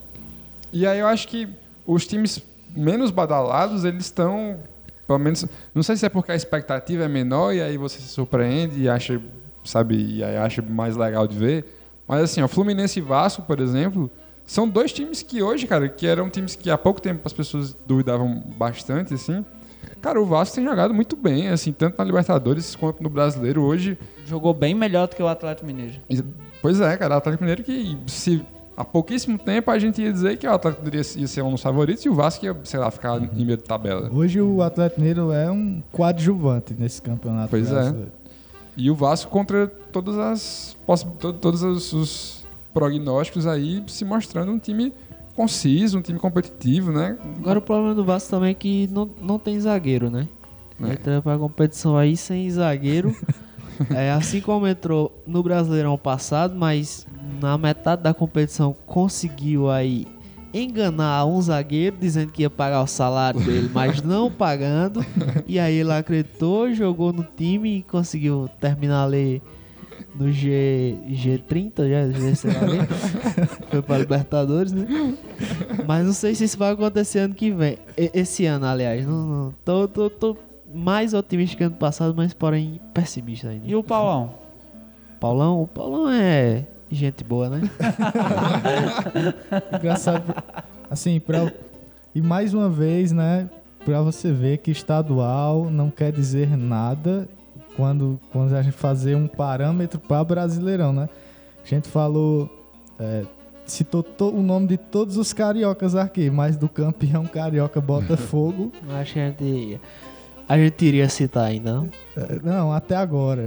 E aí eu acho que os times menos badalados, eles estão, pelo menos, não sei se é porque a expectativa é menor e aí você se surpreende e acha, sabe, e aí acha mais legal de ver. Mas assim, o Fluminense e Vasco, por exemplo, são dois times que hoje, cara, que eram times que há pouco tempo as pessoas duvidavam bastante, assim. Cara, o Vasco tem jogado muito bem, assim, tanto na Libertadores quanto no Brasileiro. Hoje, Jogou bem melhor do que o Atlético Mineiro. Pois é, cara, o Atlético Mineiro que se há pouquíssimo tempo a gente ia dizer que o Atlético Mineiro ia ser um dos favoritos e o Vasco ia, sei lá, ficar em meio de tabela. Hoje o Atlético Mineiro é um coadjuvante nesse campeonato. Pois é. E o Vasco contra todas as todos os, os prognósticos aí se mostrando um time conciso, um time competitivo, né? Agora o problema do Vasco também é que não, não tem zagueiro, né? É. Entra pra competição aí sem zagueiro. é, assim como entrou no Brasileirão passado, mas na metade da competição conseguiu aí enganar um zagueiro dizendo que ia pagar o salário dele, mas não pagando. E aí ele acreditou, jogou no time e conseguiu terminar ali no G, G30, já, sei lá, né? Foi pra Libertadores, né? Mas não sei se isso vai acontecer ano que vem. E- Esse ano, aliás. Não, não. Tô, tô, tô mais otimista que ano passado, mas porém pessimista ainda. E o Paulão? Paulão? O Paulão é gente boa, né? Engraçado. Assim, pra, e mais uma vez, né, pra você ver que estadual não quer dizer nada quando, quando a gente fazer um parâmetro para Brasileirão, né? A gente falou, é, citou to- o nome de todos os cariocas aqui, mas do campeão carioca Botafogo, Acho que a gente, a gente iria citar ainda, não? é, não, até agora,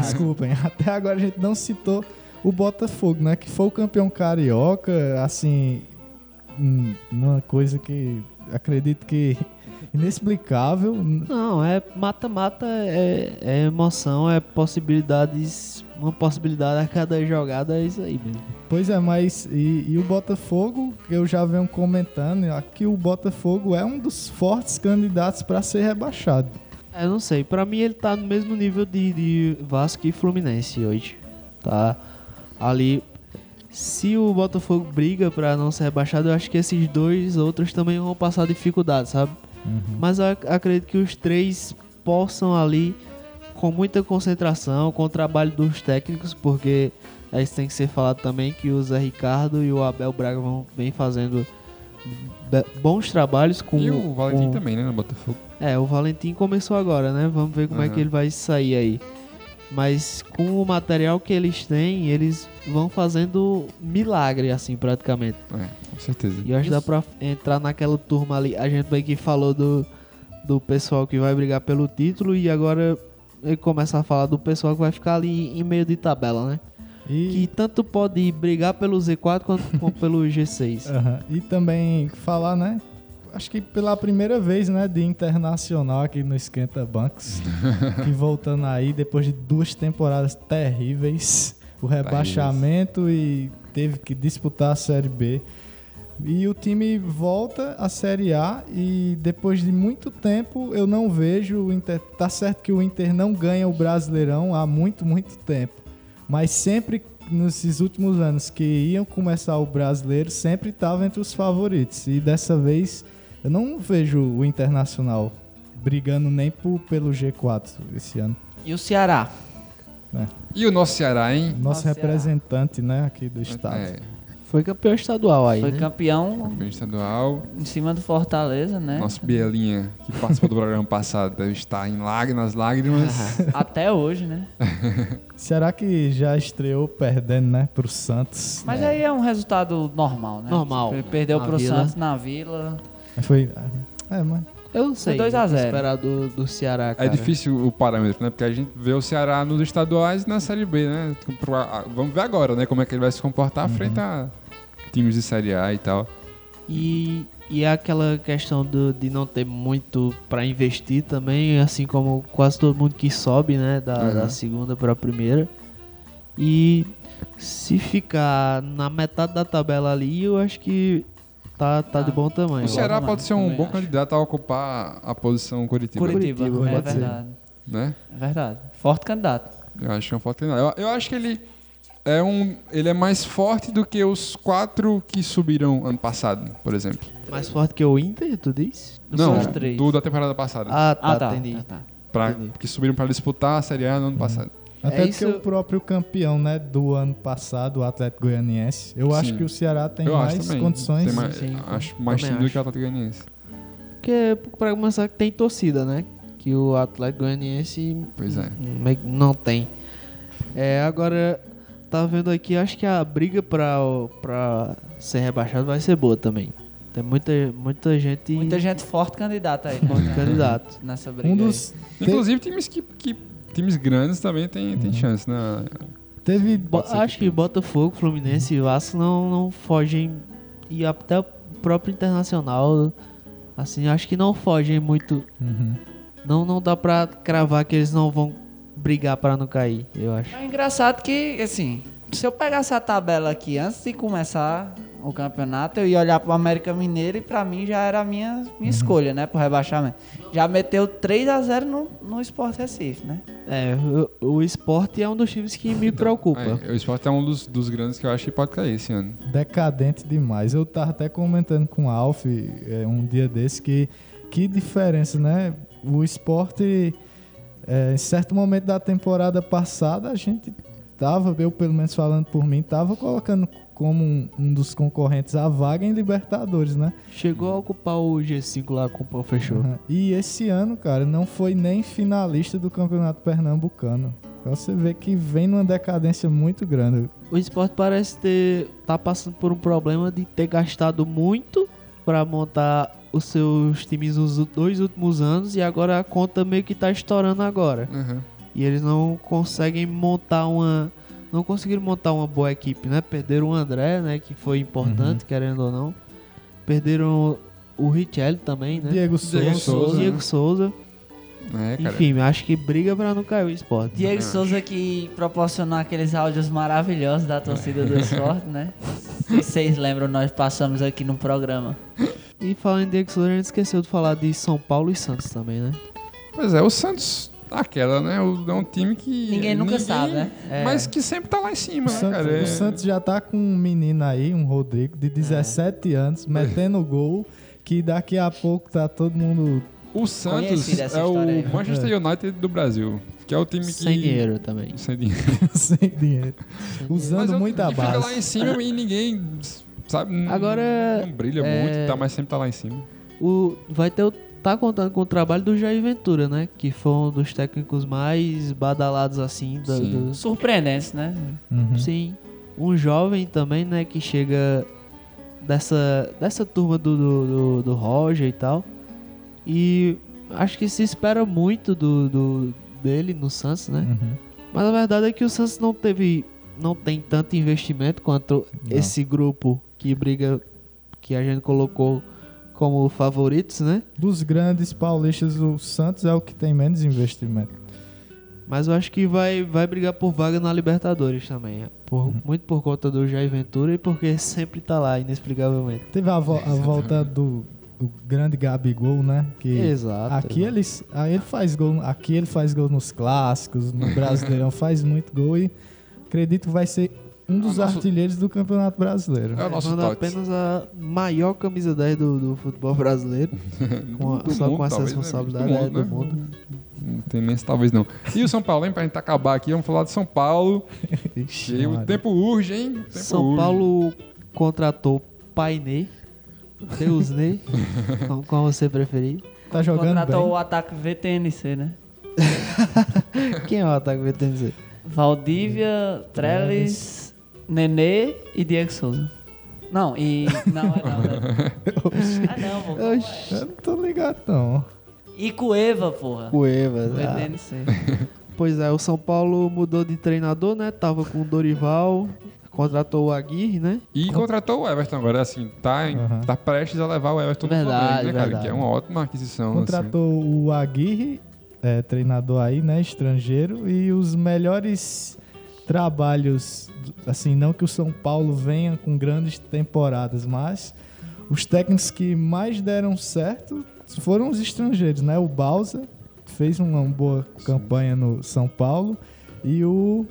desculpem, até agora a gente não citou o Botafogo, né? Que foi o campeão carioca, assim, uma coisa que acredito que inexplicável. Não, é mata-mata, é, é emoção, é possibilidades. Uma possibilidade a cada jogada, é isso aí mesmo. Pois é, mas e, e o Botafogo, que eu já venho comentando, aqui o Botafogo é um dos fortes candidatos para ser rebaixado. É, não sei. Pra mim ele tá no mesmo nível de, de Vasco e Fluminense hoje. Tá ali. Se o Botafogo briga pra não ser rebaixado, eu acho que esses dois outros também vão passar dificuldade, sabe? Mas eu ac- acredito que os três possam ali, com muita concentração, com o trabalho dos técnicos, porque é isso tem que ser falado também que o Zé Ricardo e o Abel Braga vão vem fazendo bons trabalhos com E o Valentim com- também, né, no Botafogo. é, o Valentim começou agora, né? Vamos ver como é Aham. que ele vai sair aí. Mas com o material que eles têm, eles vão fazendo milagre, assim, praticamente. É, com certeza. E eu acho que dá pra entrar naquela turma ali. A gente bem que falou do, do pessoal que vai brigar pelo título e agora ele começa a falar do pessoal que vai ficar ali em meio de tabela, né? E, Que tanto pode brigar pelo Z4 quanto, pelo G6. Aham. e também falar, né? Acho que pela primeira vez, né, de internacional aqui no Esquenta Bancos, que voltando aí depois de duas temporadas terríveis, o rebaixamento e teve que disputar a Série B. E o time volta à Série A e depois de muito tempo eu não vejo o Inter. Tá certo que o Inter não ganha o Brasileirão há muito, muito tempo. Mas sempre nesses últimos anos que iam começar o brasileiro sempre estava entre os favoritos. E dessa vez eu não vejo o Internacional brigando nem por, pelo G4 esse ano. E o Ceará? E o nosso Ceará, hein? Nosso representante, né, aqui do estado. É, Foi campeão estadual aí, Foi né? campeão campeão estadual. em cima do Fortaleza, né? Nosso Bielinha, que participou do programa passado, deve estar em lágrimas, lágrimas. Até hoje, né? Será que já estreou perdendo, né, pro Santos? Mas aí é um resultado normal, né? Normal. Ele perdeu Na pro Vila. Santos na Vila. Foi. É, mas. Eu não sei. 2 a o que 0. esperar do, do Ceará, É cara. difícil o parâmetro, né? Porque a gente vê o Ceará nos estaduais e na Série B, né? Pro- a- Vamos ver agora, né? Como é que ele vai se comportar frente a times de Série A e tal. E, e é aquela questão do, de não ter muito pra investir também, assim como quase todo mundo que sobe, né, da, Uhum. da segunda pra primeira. E se ficar na metade da tabela ali, eu acho que tá, tá de bom tamanho. O Ceará pode ser um bom acho. candidato a ocupar a posição Curitiba, Curitiba, Curitiba, é verdade. né? É verdade. Forte candidato. Eu acho que é um forte candidato. Eu, eu acho que ele é um, ele é mais forte do que os quatro que subiram ano passado, por exemplo. Mais forte que o Inter, tu diz? Não, os três. do da temporada passada, Ah, tá, Ah, tá. entendi. Ah, tá. pra, entendi. que subiram para disputar a Série A no ano passado. Até É porque isso- o próprio campeão, né, do ano passado, o Atlético Goianiense. Eu acho Sim. que o Ceará tem eu mais acho condições. Tem mais, Sim, acho mais time do que o acho. Atlético Goianiense. Porque, pra começar, que tem torcida, né? Que o Atlético Goianiense Pois é. não tem. É, agora, tá vendo aqui, acho que a briga pra, pra ser rebaixado vai ser boa também. Tem muita, muita gente Muita gente forte candidata aí, né? candidato. Nessa briga. Um aí. dos. Inclusive times que, que- times grandes também tem, tem chance, né? teve. Acho que que Botafogo, Fluminense e Vasco não, não fogem. E até o próprio Internacional, assim, acho que não fogem muito. Uhum. Não, não dá pra cravar que eles não vão brigar pra não cair, eu acho. É engraçado que, assim, se eu pegasse a tabela aqui antes de começar o campeonato, eu ia olhar pro América Mineiro e pra mim já era a minha, minha escolha, né, pro rebaixamento. Já meteu 3 a 0 no, no Sport Recife, né? É, o, o esporte é um dos times que me preocupa. É, o Sport é um dos, dos grandes que eu acho que pode cair esse ano. decadente demais. Eu tava até comentando com o Alf é, um dia desse que que diferença, né? O esporte, é, em certo momento da temporada passada, a gente tava, eu pelo menos falando por mim, tava colocando como um, um dos concorrentes a vaga em Libertadores, né? Chegou a ocupar o G5 lá com o pau fechou. Uhum. E esse ano, cara, não foi nem finalista do Campeonato Pernambucano. Você vê que vem numa decadência muito grande. O esporte parece ter tá passando por um problema de ter gastado muito pra montar os seus times nos dois últimos anos e agora a conta meio que tá estourando agora. Uhum. E eles não conseguem montar uma não conseguiram montar uma boa equipe, né? Perderam o André, né, que foi importante, querendo ou não. Perderam o Richelli também, né? Diego Diego Souza. Diego Souza. É. Enfim, acho que briga pra não cair o esporte. Diego. Souza que proporcionou aqueles áudios maravilhosos da torcida do esporte, né? Se vocês lembram, nós passamos aqui no programa. E falando em Diego Souza, a gente esqueceu de falar de São Paulo e Santos também, né? Pois é, o Santos, aquela, né? o- É um time que. Ninguém nunca sabe, né? É. Mas que sempre tá lá em cima, O né, Santos, cara? É- o Santos já tá com um menino aí, um Rodrigo, de 17 anos, metendo gol, que daqui a pouco tá todo mundo. O Santos é o aí. Manchester United do Brasil. Que é o time que. Sem dinheiro também. Sem dinheiro. sem dinheiro. Usando é muita que Fica lá base. em cima e ninguém. Sabe? não- Agora, Não brilha é- muito, tá, mas sempre tá lá em cima. O, vai ter o, tá contando com o trabalho do Jair Ventura, né? Que foi um dos técnicos mais badalados assim. Da, Sim. do- Surpreendente, né? Uhum. Sim. Um jovem também, né? Que chega dessa, dessa turma do, do, do, do Roger e tal. E acho que se espera muito do, do dele no Santos, né? Uhum. Mas a verdade é que o Santos não teve. Não tem tanto investimento quanto Não. esse grupo que briga. Que a gente colocou como favoritos, né? Dos grandes paulistas, o Santos é o que tem menos investimento. Mas eu acho que vai, vai brigar por vaga na Libertadores também. Por, Muito por conta do Jair Ventura e porque sempre tá lá, inexplicavelmente. Teve a, vo- a volta do, do grande Gabigol, né? Que Exato. Aqui ele, aí ele faz gol, aqui ele faz gol nos clássicos, no Brasileirão faz muito gol e acredito que vai ser um dos nosso- artilheiros do Campeonato Brasileiro. É o nosso Tots. apenas a maior camisa 10 do, do futebol brasileiro. Com a- Do só mundo, com essa talvez, né? responsabilidade Do é, mundo, do né? mundo. Não tem nem talvez não. E o São Paulo, hein? Pra gente acabar aqui, vamos falar de São Paulo. Ixi, o tempo urge, hein? Tempo São urge. Paulo contratou Painê, Deusnê, como, como você preferir. tá jogando Contratou bem. o ataque VTNC, né? Quem é o ataque VTNC? Valdívia, Trellis, Nenê e Diego Souza. Não, e. Não, é não. né? ah, não, pô. como é? Oxi, Eu não tô ligado, não. E Cueva, porra. Cueva. ah. VTNC. Pois é, o São Paulo mudou de treinador, né? Tava com o Dorival, contratou o Aguirre, né? E contratou o Everton agora, assim, tá, em- Aham. tá prestes a levar o Everton no Verdade, Flamengo, né, cara? verdade. Que é uma ótima aquisição. assim. Contratou o Aguirre, é, treinador aí, né, estrangeiro, e os melhores trabalhos, assim, não que o São Paulo venha com grandes temporadas, mas os técnicos que mais deram certo foram os estrangeiros, né? O Balsa fez uma boa campanha no São Paulo e o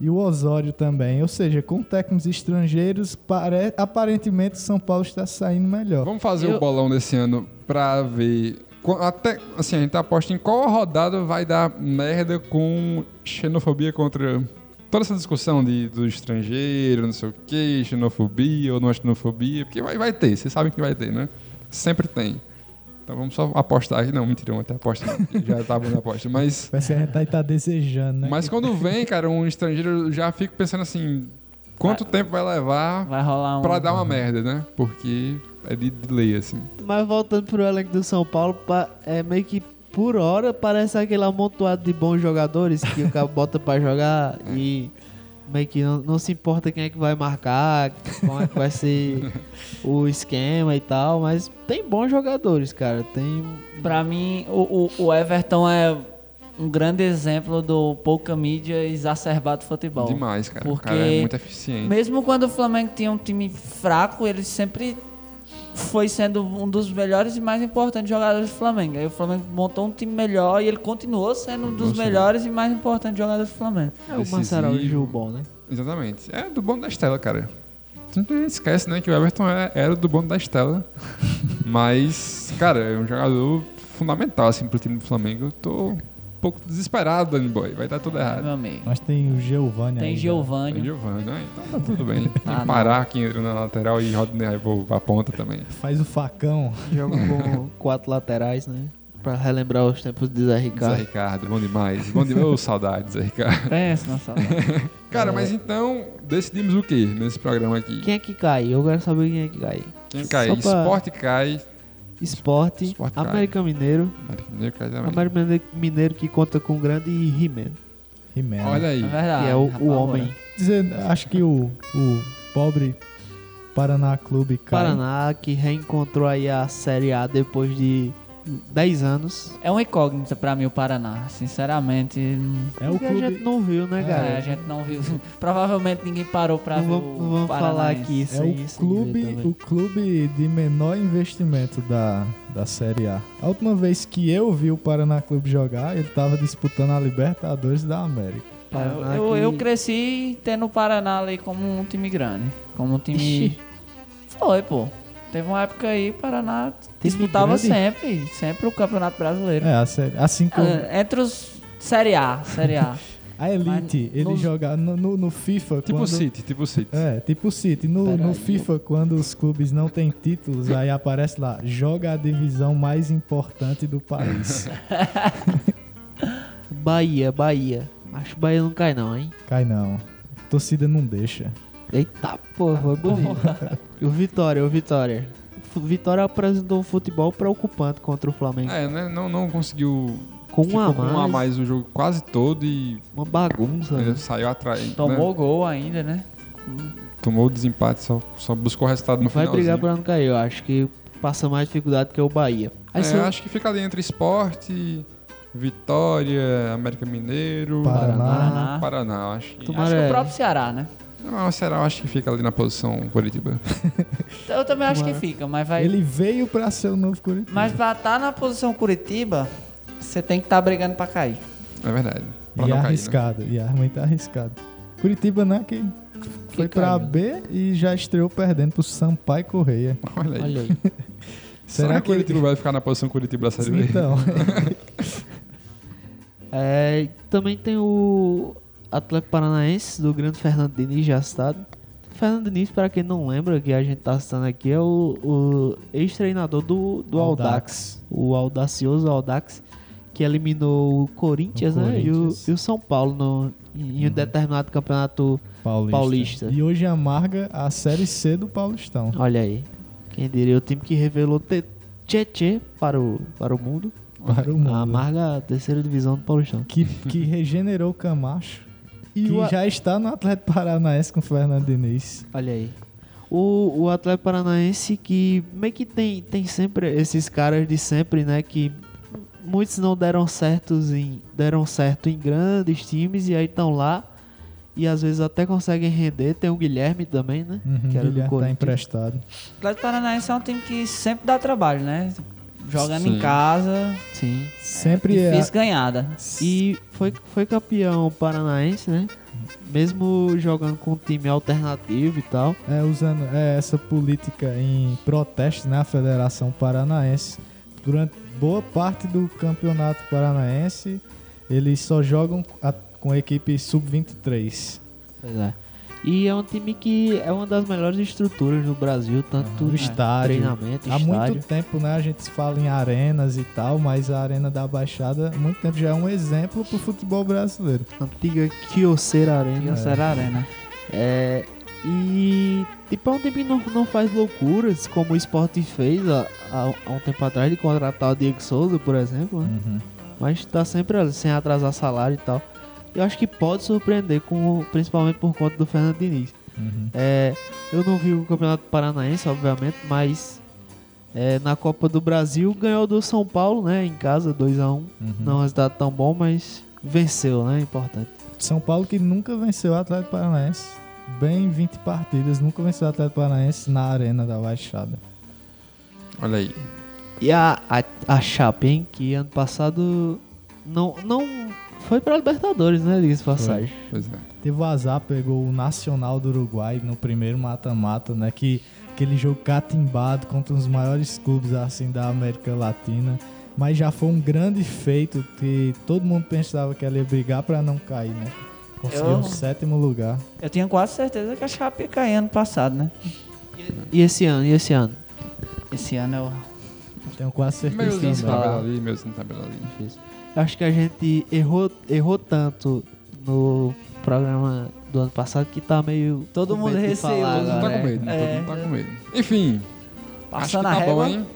e o Osório também. Ou seja, com técnicos estrangeiros, pare- aparentemente o São Paulo está saindo melhor. Vamos fazer Eu- o bolão desse ano pra ver. Até, assim, a gente aposta em qual rodada vai dar merda com xenofobia contra. Toda essa discussão de, do estrangeiro, não sei o que, xenofobia ou não é xenofobia, porque vai, vai ter, vocês sabem que vai ter, né? Sempre tem. Então vamos só apostar aqui. Não, mentira, até aposta. Já tava na aposta. Mas, Parece que a gente aí tá desejando, né? mas quando vem, cara, um estrangeiro, eu já fico pensando assim: quanto tempo vai levar Vai rolar um. pra dar uma merda, né? Porque é de, de lei, assim. Mas voltando pro elenco do São Paulo, pa- é meio que por hora parece aquele amontoado de bons jogadores que o cara bota pra jogar e meio que não, não se importa quem é que vai marcar, como é que vai ser o esquema e tal, mas tem bons jogadores, cara. Tem Pra mim, o, o, o Everton é um grande exemplo do pouca mídia exacerbado futebol. Demais, cara. O Porque cara é muito eficiente. Mesmo quando o Flamengo tinha um time fraco, ele sempre foi sendo um dos melhores e mais importantes jogadores do Flamengo. Aí o Flamengo montou um time melhor e ele continuou sendo um dos Nossa. melhores e mais importantes jogadores do Flamengo. é o Decisivo. Marcelo de Gil bom, né? Exatamente. É do bom da Estela, cara. Muita gente esquece, né, que o Everton é- era do bom da Estela. Mas, cara, é um jogador fundamental, assim, pro time do Flamengo. Eu tô pouco desesperado, Danny Boy. Vai dar tudo errado. Meu amigo. Mas tem o Giovanni aí. Tem né? É Giovanni. Giovanni, né? Então tá tudo bem. Tem Ah, parar que entra na lateral e Rodney vai pro- pra ponta também. Faz o facão. Joga com quatro laterais, né? Pra relembrar os tempos de Zé Zé Ricardo. Ricardo, bom demais. Bom demais. Ô, saudade, Zé Ricardo. Pensa na saudade. Cara, mas então, decidimos o que nesse programa aqui? Quem é que cai? Eu quero saber quem é que cai. Quem cai? Só pra- Esporte cai. Esporte, Esporte. América Mineiro. América Mineiro também. América Mineiro- Mineiro que conta com um grande He-Man, He-Man. Olha aí. É verdade. que é o, o homem. Dizer, acho que o, o pobre Paraná Clube cai. Paraná, que reencontrou aí a Série A depois de 10 anos. É uma incógnita pra mim o Paraná. Sinceramente, É o Porque a clube. gente não viu, né, é, cara? a gente não viu. Provavelmente ninguém parou pra não ver vamos, o vamos falar aqui É sem, o sem ver clube, também. o clube de menor investimento da, da Série A. A última vez que eu vi o Paraná Clube jogar, ele tava disputando a Libertadores da América. Paraná Eu, eu, eu cresci tendo o Paraná ali como um time grande. Como um time. Ixi. Foi, pô. Teve uma época aí, o Paraná disputava sempre. Sempre o Campeonato Brasileiro. É, a série, assim como Ah, Entre os. Série A, Série A. a Elite, mas ele nos- joga no, no, no FIFA. Tipo o quando, City, tipo o City. É, tipo o City. No, no. FIFA, quando os clubes não têm títulos, aí aparece lá, joga a divisão mais importante do país. Bahia, Bahia. Acho que Bahia não cai não, hein? Cai não. Torcida não deixa. Eita, pô, foi bonito. E o Vitória, o Vitória. O Vitória apresentou um futebol preocupante contra o Flamengo. É, né? Não, não conseguiu. com um a com mais, um a mais o jogo quase todo e uma bagunça. ele né? saiu atrás. Tomou né? gol ainda, né? Tomou o desempate, só, só buscou o resultado no Vai final. brigar pra não cair, eu acho que passa mais dificuldade que o Bahia. Aí É, eu acho que fica ali entre esporte, Vitória, América Mineiro, Paraná. Paraná. Paraná, eu acho que. Tomara- Acho que é. o próprio Ceará, né? Não, o Ceará eu acho que fica ali na posição Curitiba. Eu também acho que fica, mas vai. Ele veio pra ser o novo Curitiba. Mas pra estar na posição Curitiba, você tem que estar brigando pra cair. É verdade. Pra E não cair, né? arriscado, e é muito arriscado. Curitiba não é que foi pra caiu. B e já estreou perdendo pro Sampaio Correia. Olha aí. Olha aí. Será, Será que que o Curitiba vai ficar na posição Curitiba da Série B? Então, É, também tem o Atlético Paranaense, do grande Fernando Diniz, já citado. Fernando Diniz, para quem não lembra, que a gente tá citando aqui, é o, o ex-treinador do, do Audax. Audax. O audacioso Audax, que eliminou o Corinthians, O né? E o, Corinthians. e o São Paulo no, em um determinado campeonato. Paulista. Paulista. E hoje amarga a Série C do Paulistão. Olha aí. Quem diria, o time que revelou Tietê para o, para o mundo. Para o mundo. A amarga terceira divisão do Paulistão. Que, que regenerou o Camacho. E que a- já está no Atlético Paranaense com o Fernando Diniz. Olha aí. O, o Atlético Paranaense que meio que tem, tem sempre esses caras de sempre, né? Que muitos não deram certos em, deram certo em grandes times e aí estão lá. E às vezes até conseguem render. Tem o Guilherme também, né? Uhum, que era do Guilherme tá Corinthians. emprestado. O Atlético Paranaense é um time que sempre dá trabalho, né? Jogando Sim. em casa, Sim. Sempre é. difícil ganhada. E foi, foi campeão paranaense, né? Mesmo jogando com um time alternativo e tal. É, usando é, essa política em protesto na Federação Paranaense. Durante boa parte do campeonato paranaense, eles só jogam a- com a equipe sub-23. Pois é. E é um time que é uma das melhores estruturas no Brasil, tanto em estádio. treinamento, Há estádio. muito tempo, né, a gente se fala em arenas e tal, mas a Arena da Baixada, há muito tempo já é um exemplo pro futebol brasileiro. Antiga Kyocera Arena. Tinha Será Arena. É, e tipo, é um time que não, não faz loucuras, como o Sport fez há, há- há um tempo atrás de contratar o Diego Souza, por exemplo, né? Uhum. Mas tá sempre ali, sem atrasar salário e tal. Eu acho que pode surpreender, com, principalmente por conta do Fernando Diniz. Uhum. É, eu não vi o Campeonato Paranaense, obviamente, mas é, na Copa do Brasil ganhou do São Paulo, né? Em casa, 2x1. Uhum. Não é um resultado tão bom, mas venceu, né? Importante. São Paulo que nunca venceu o Atlético Paranaense. Bem 20 partidas, nunca venceu o Atlético Paranaense na Arena da Baixada. Olha aí. E a, a, a Chape, hein? Que ano passado não, não foi pra Libertadores, né? De passagem. Pois é. Teve o azar, pegou o Nacional do Uruguai no primeiro mata-mata, né? Que aquele jogo catimbado contra os maiores clubes assim da América Latina. Mas já foi um grande feito que todo mundo pensava que ela ia brigar pra não cair, né? Conseguiu Eu- o sétimo lugar. Eu tinha quase certeza que a Chape ia cair ano passado, né? E esse ano? E esse ano? Esse ano eu... Tenho quase certeza Meuzinho também. tabela ali, meuzinho tabela ali. Difícil. Acho que a gente errou, errou tanto no programa do ano passado que tá meio. Todo com mundo de receoso, falar Todo mundo tá com medo, É. todo mundo tá com medo. Enfim, acho Passando que tá régua. bom, hein?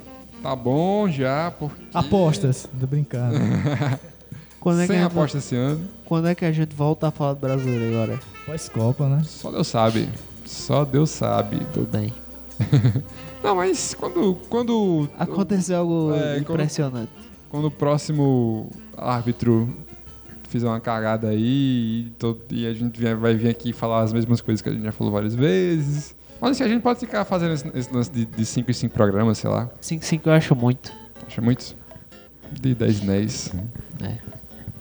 Tá bom já, porque... Apostas, tô brincando. Quando é, que Sem aposta esse ano, quando é que a gente volta a falar do brasileiro agora? Pós-Copa, né? só Deus sabe. Só Deus sabe. Tudo bem. Não, mas quando, quando, Aconteceu algo É, impressionante. quando o próximo árbitro fizer uma cagada aí e, todo- e a gente vai vir aqui falar as mesmas coisas que a gente já falou várias vezes. Mas assim, a gente pode ficar fazendo esse, esse lance de 5 em 5 programas, sei lá. 5-5 eu acho muito. Acho muito. De 10 em 10. É.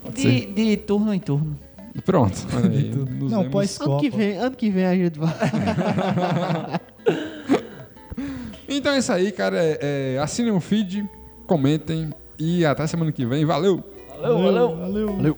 Pode De, de turno em turno. Pronto. aí, Não, vemos. pós-Copa. Ano que, vem, ano que vem a gente vai. Então é isso aí, cara. É, é, assinem o feed, comentem e até semana que vem. Valeu! Valeu, valeu. Valeu. Valeu.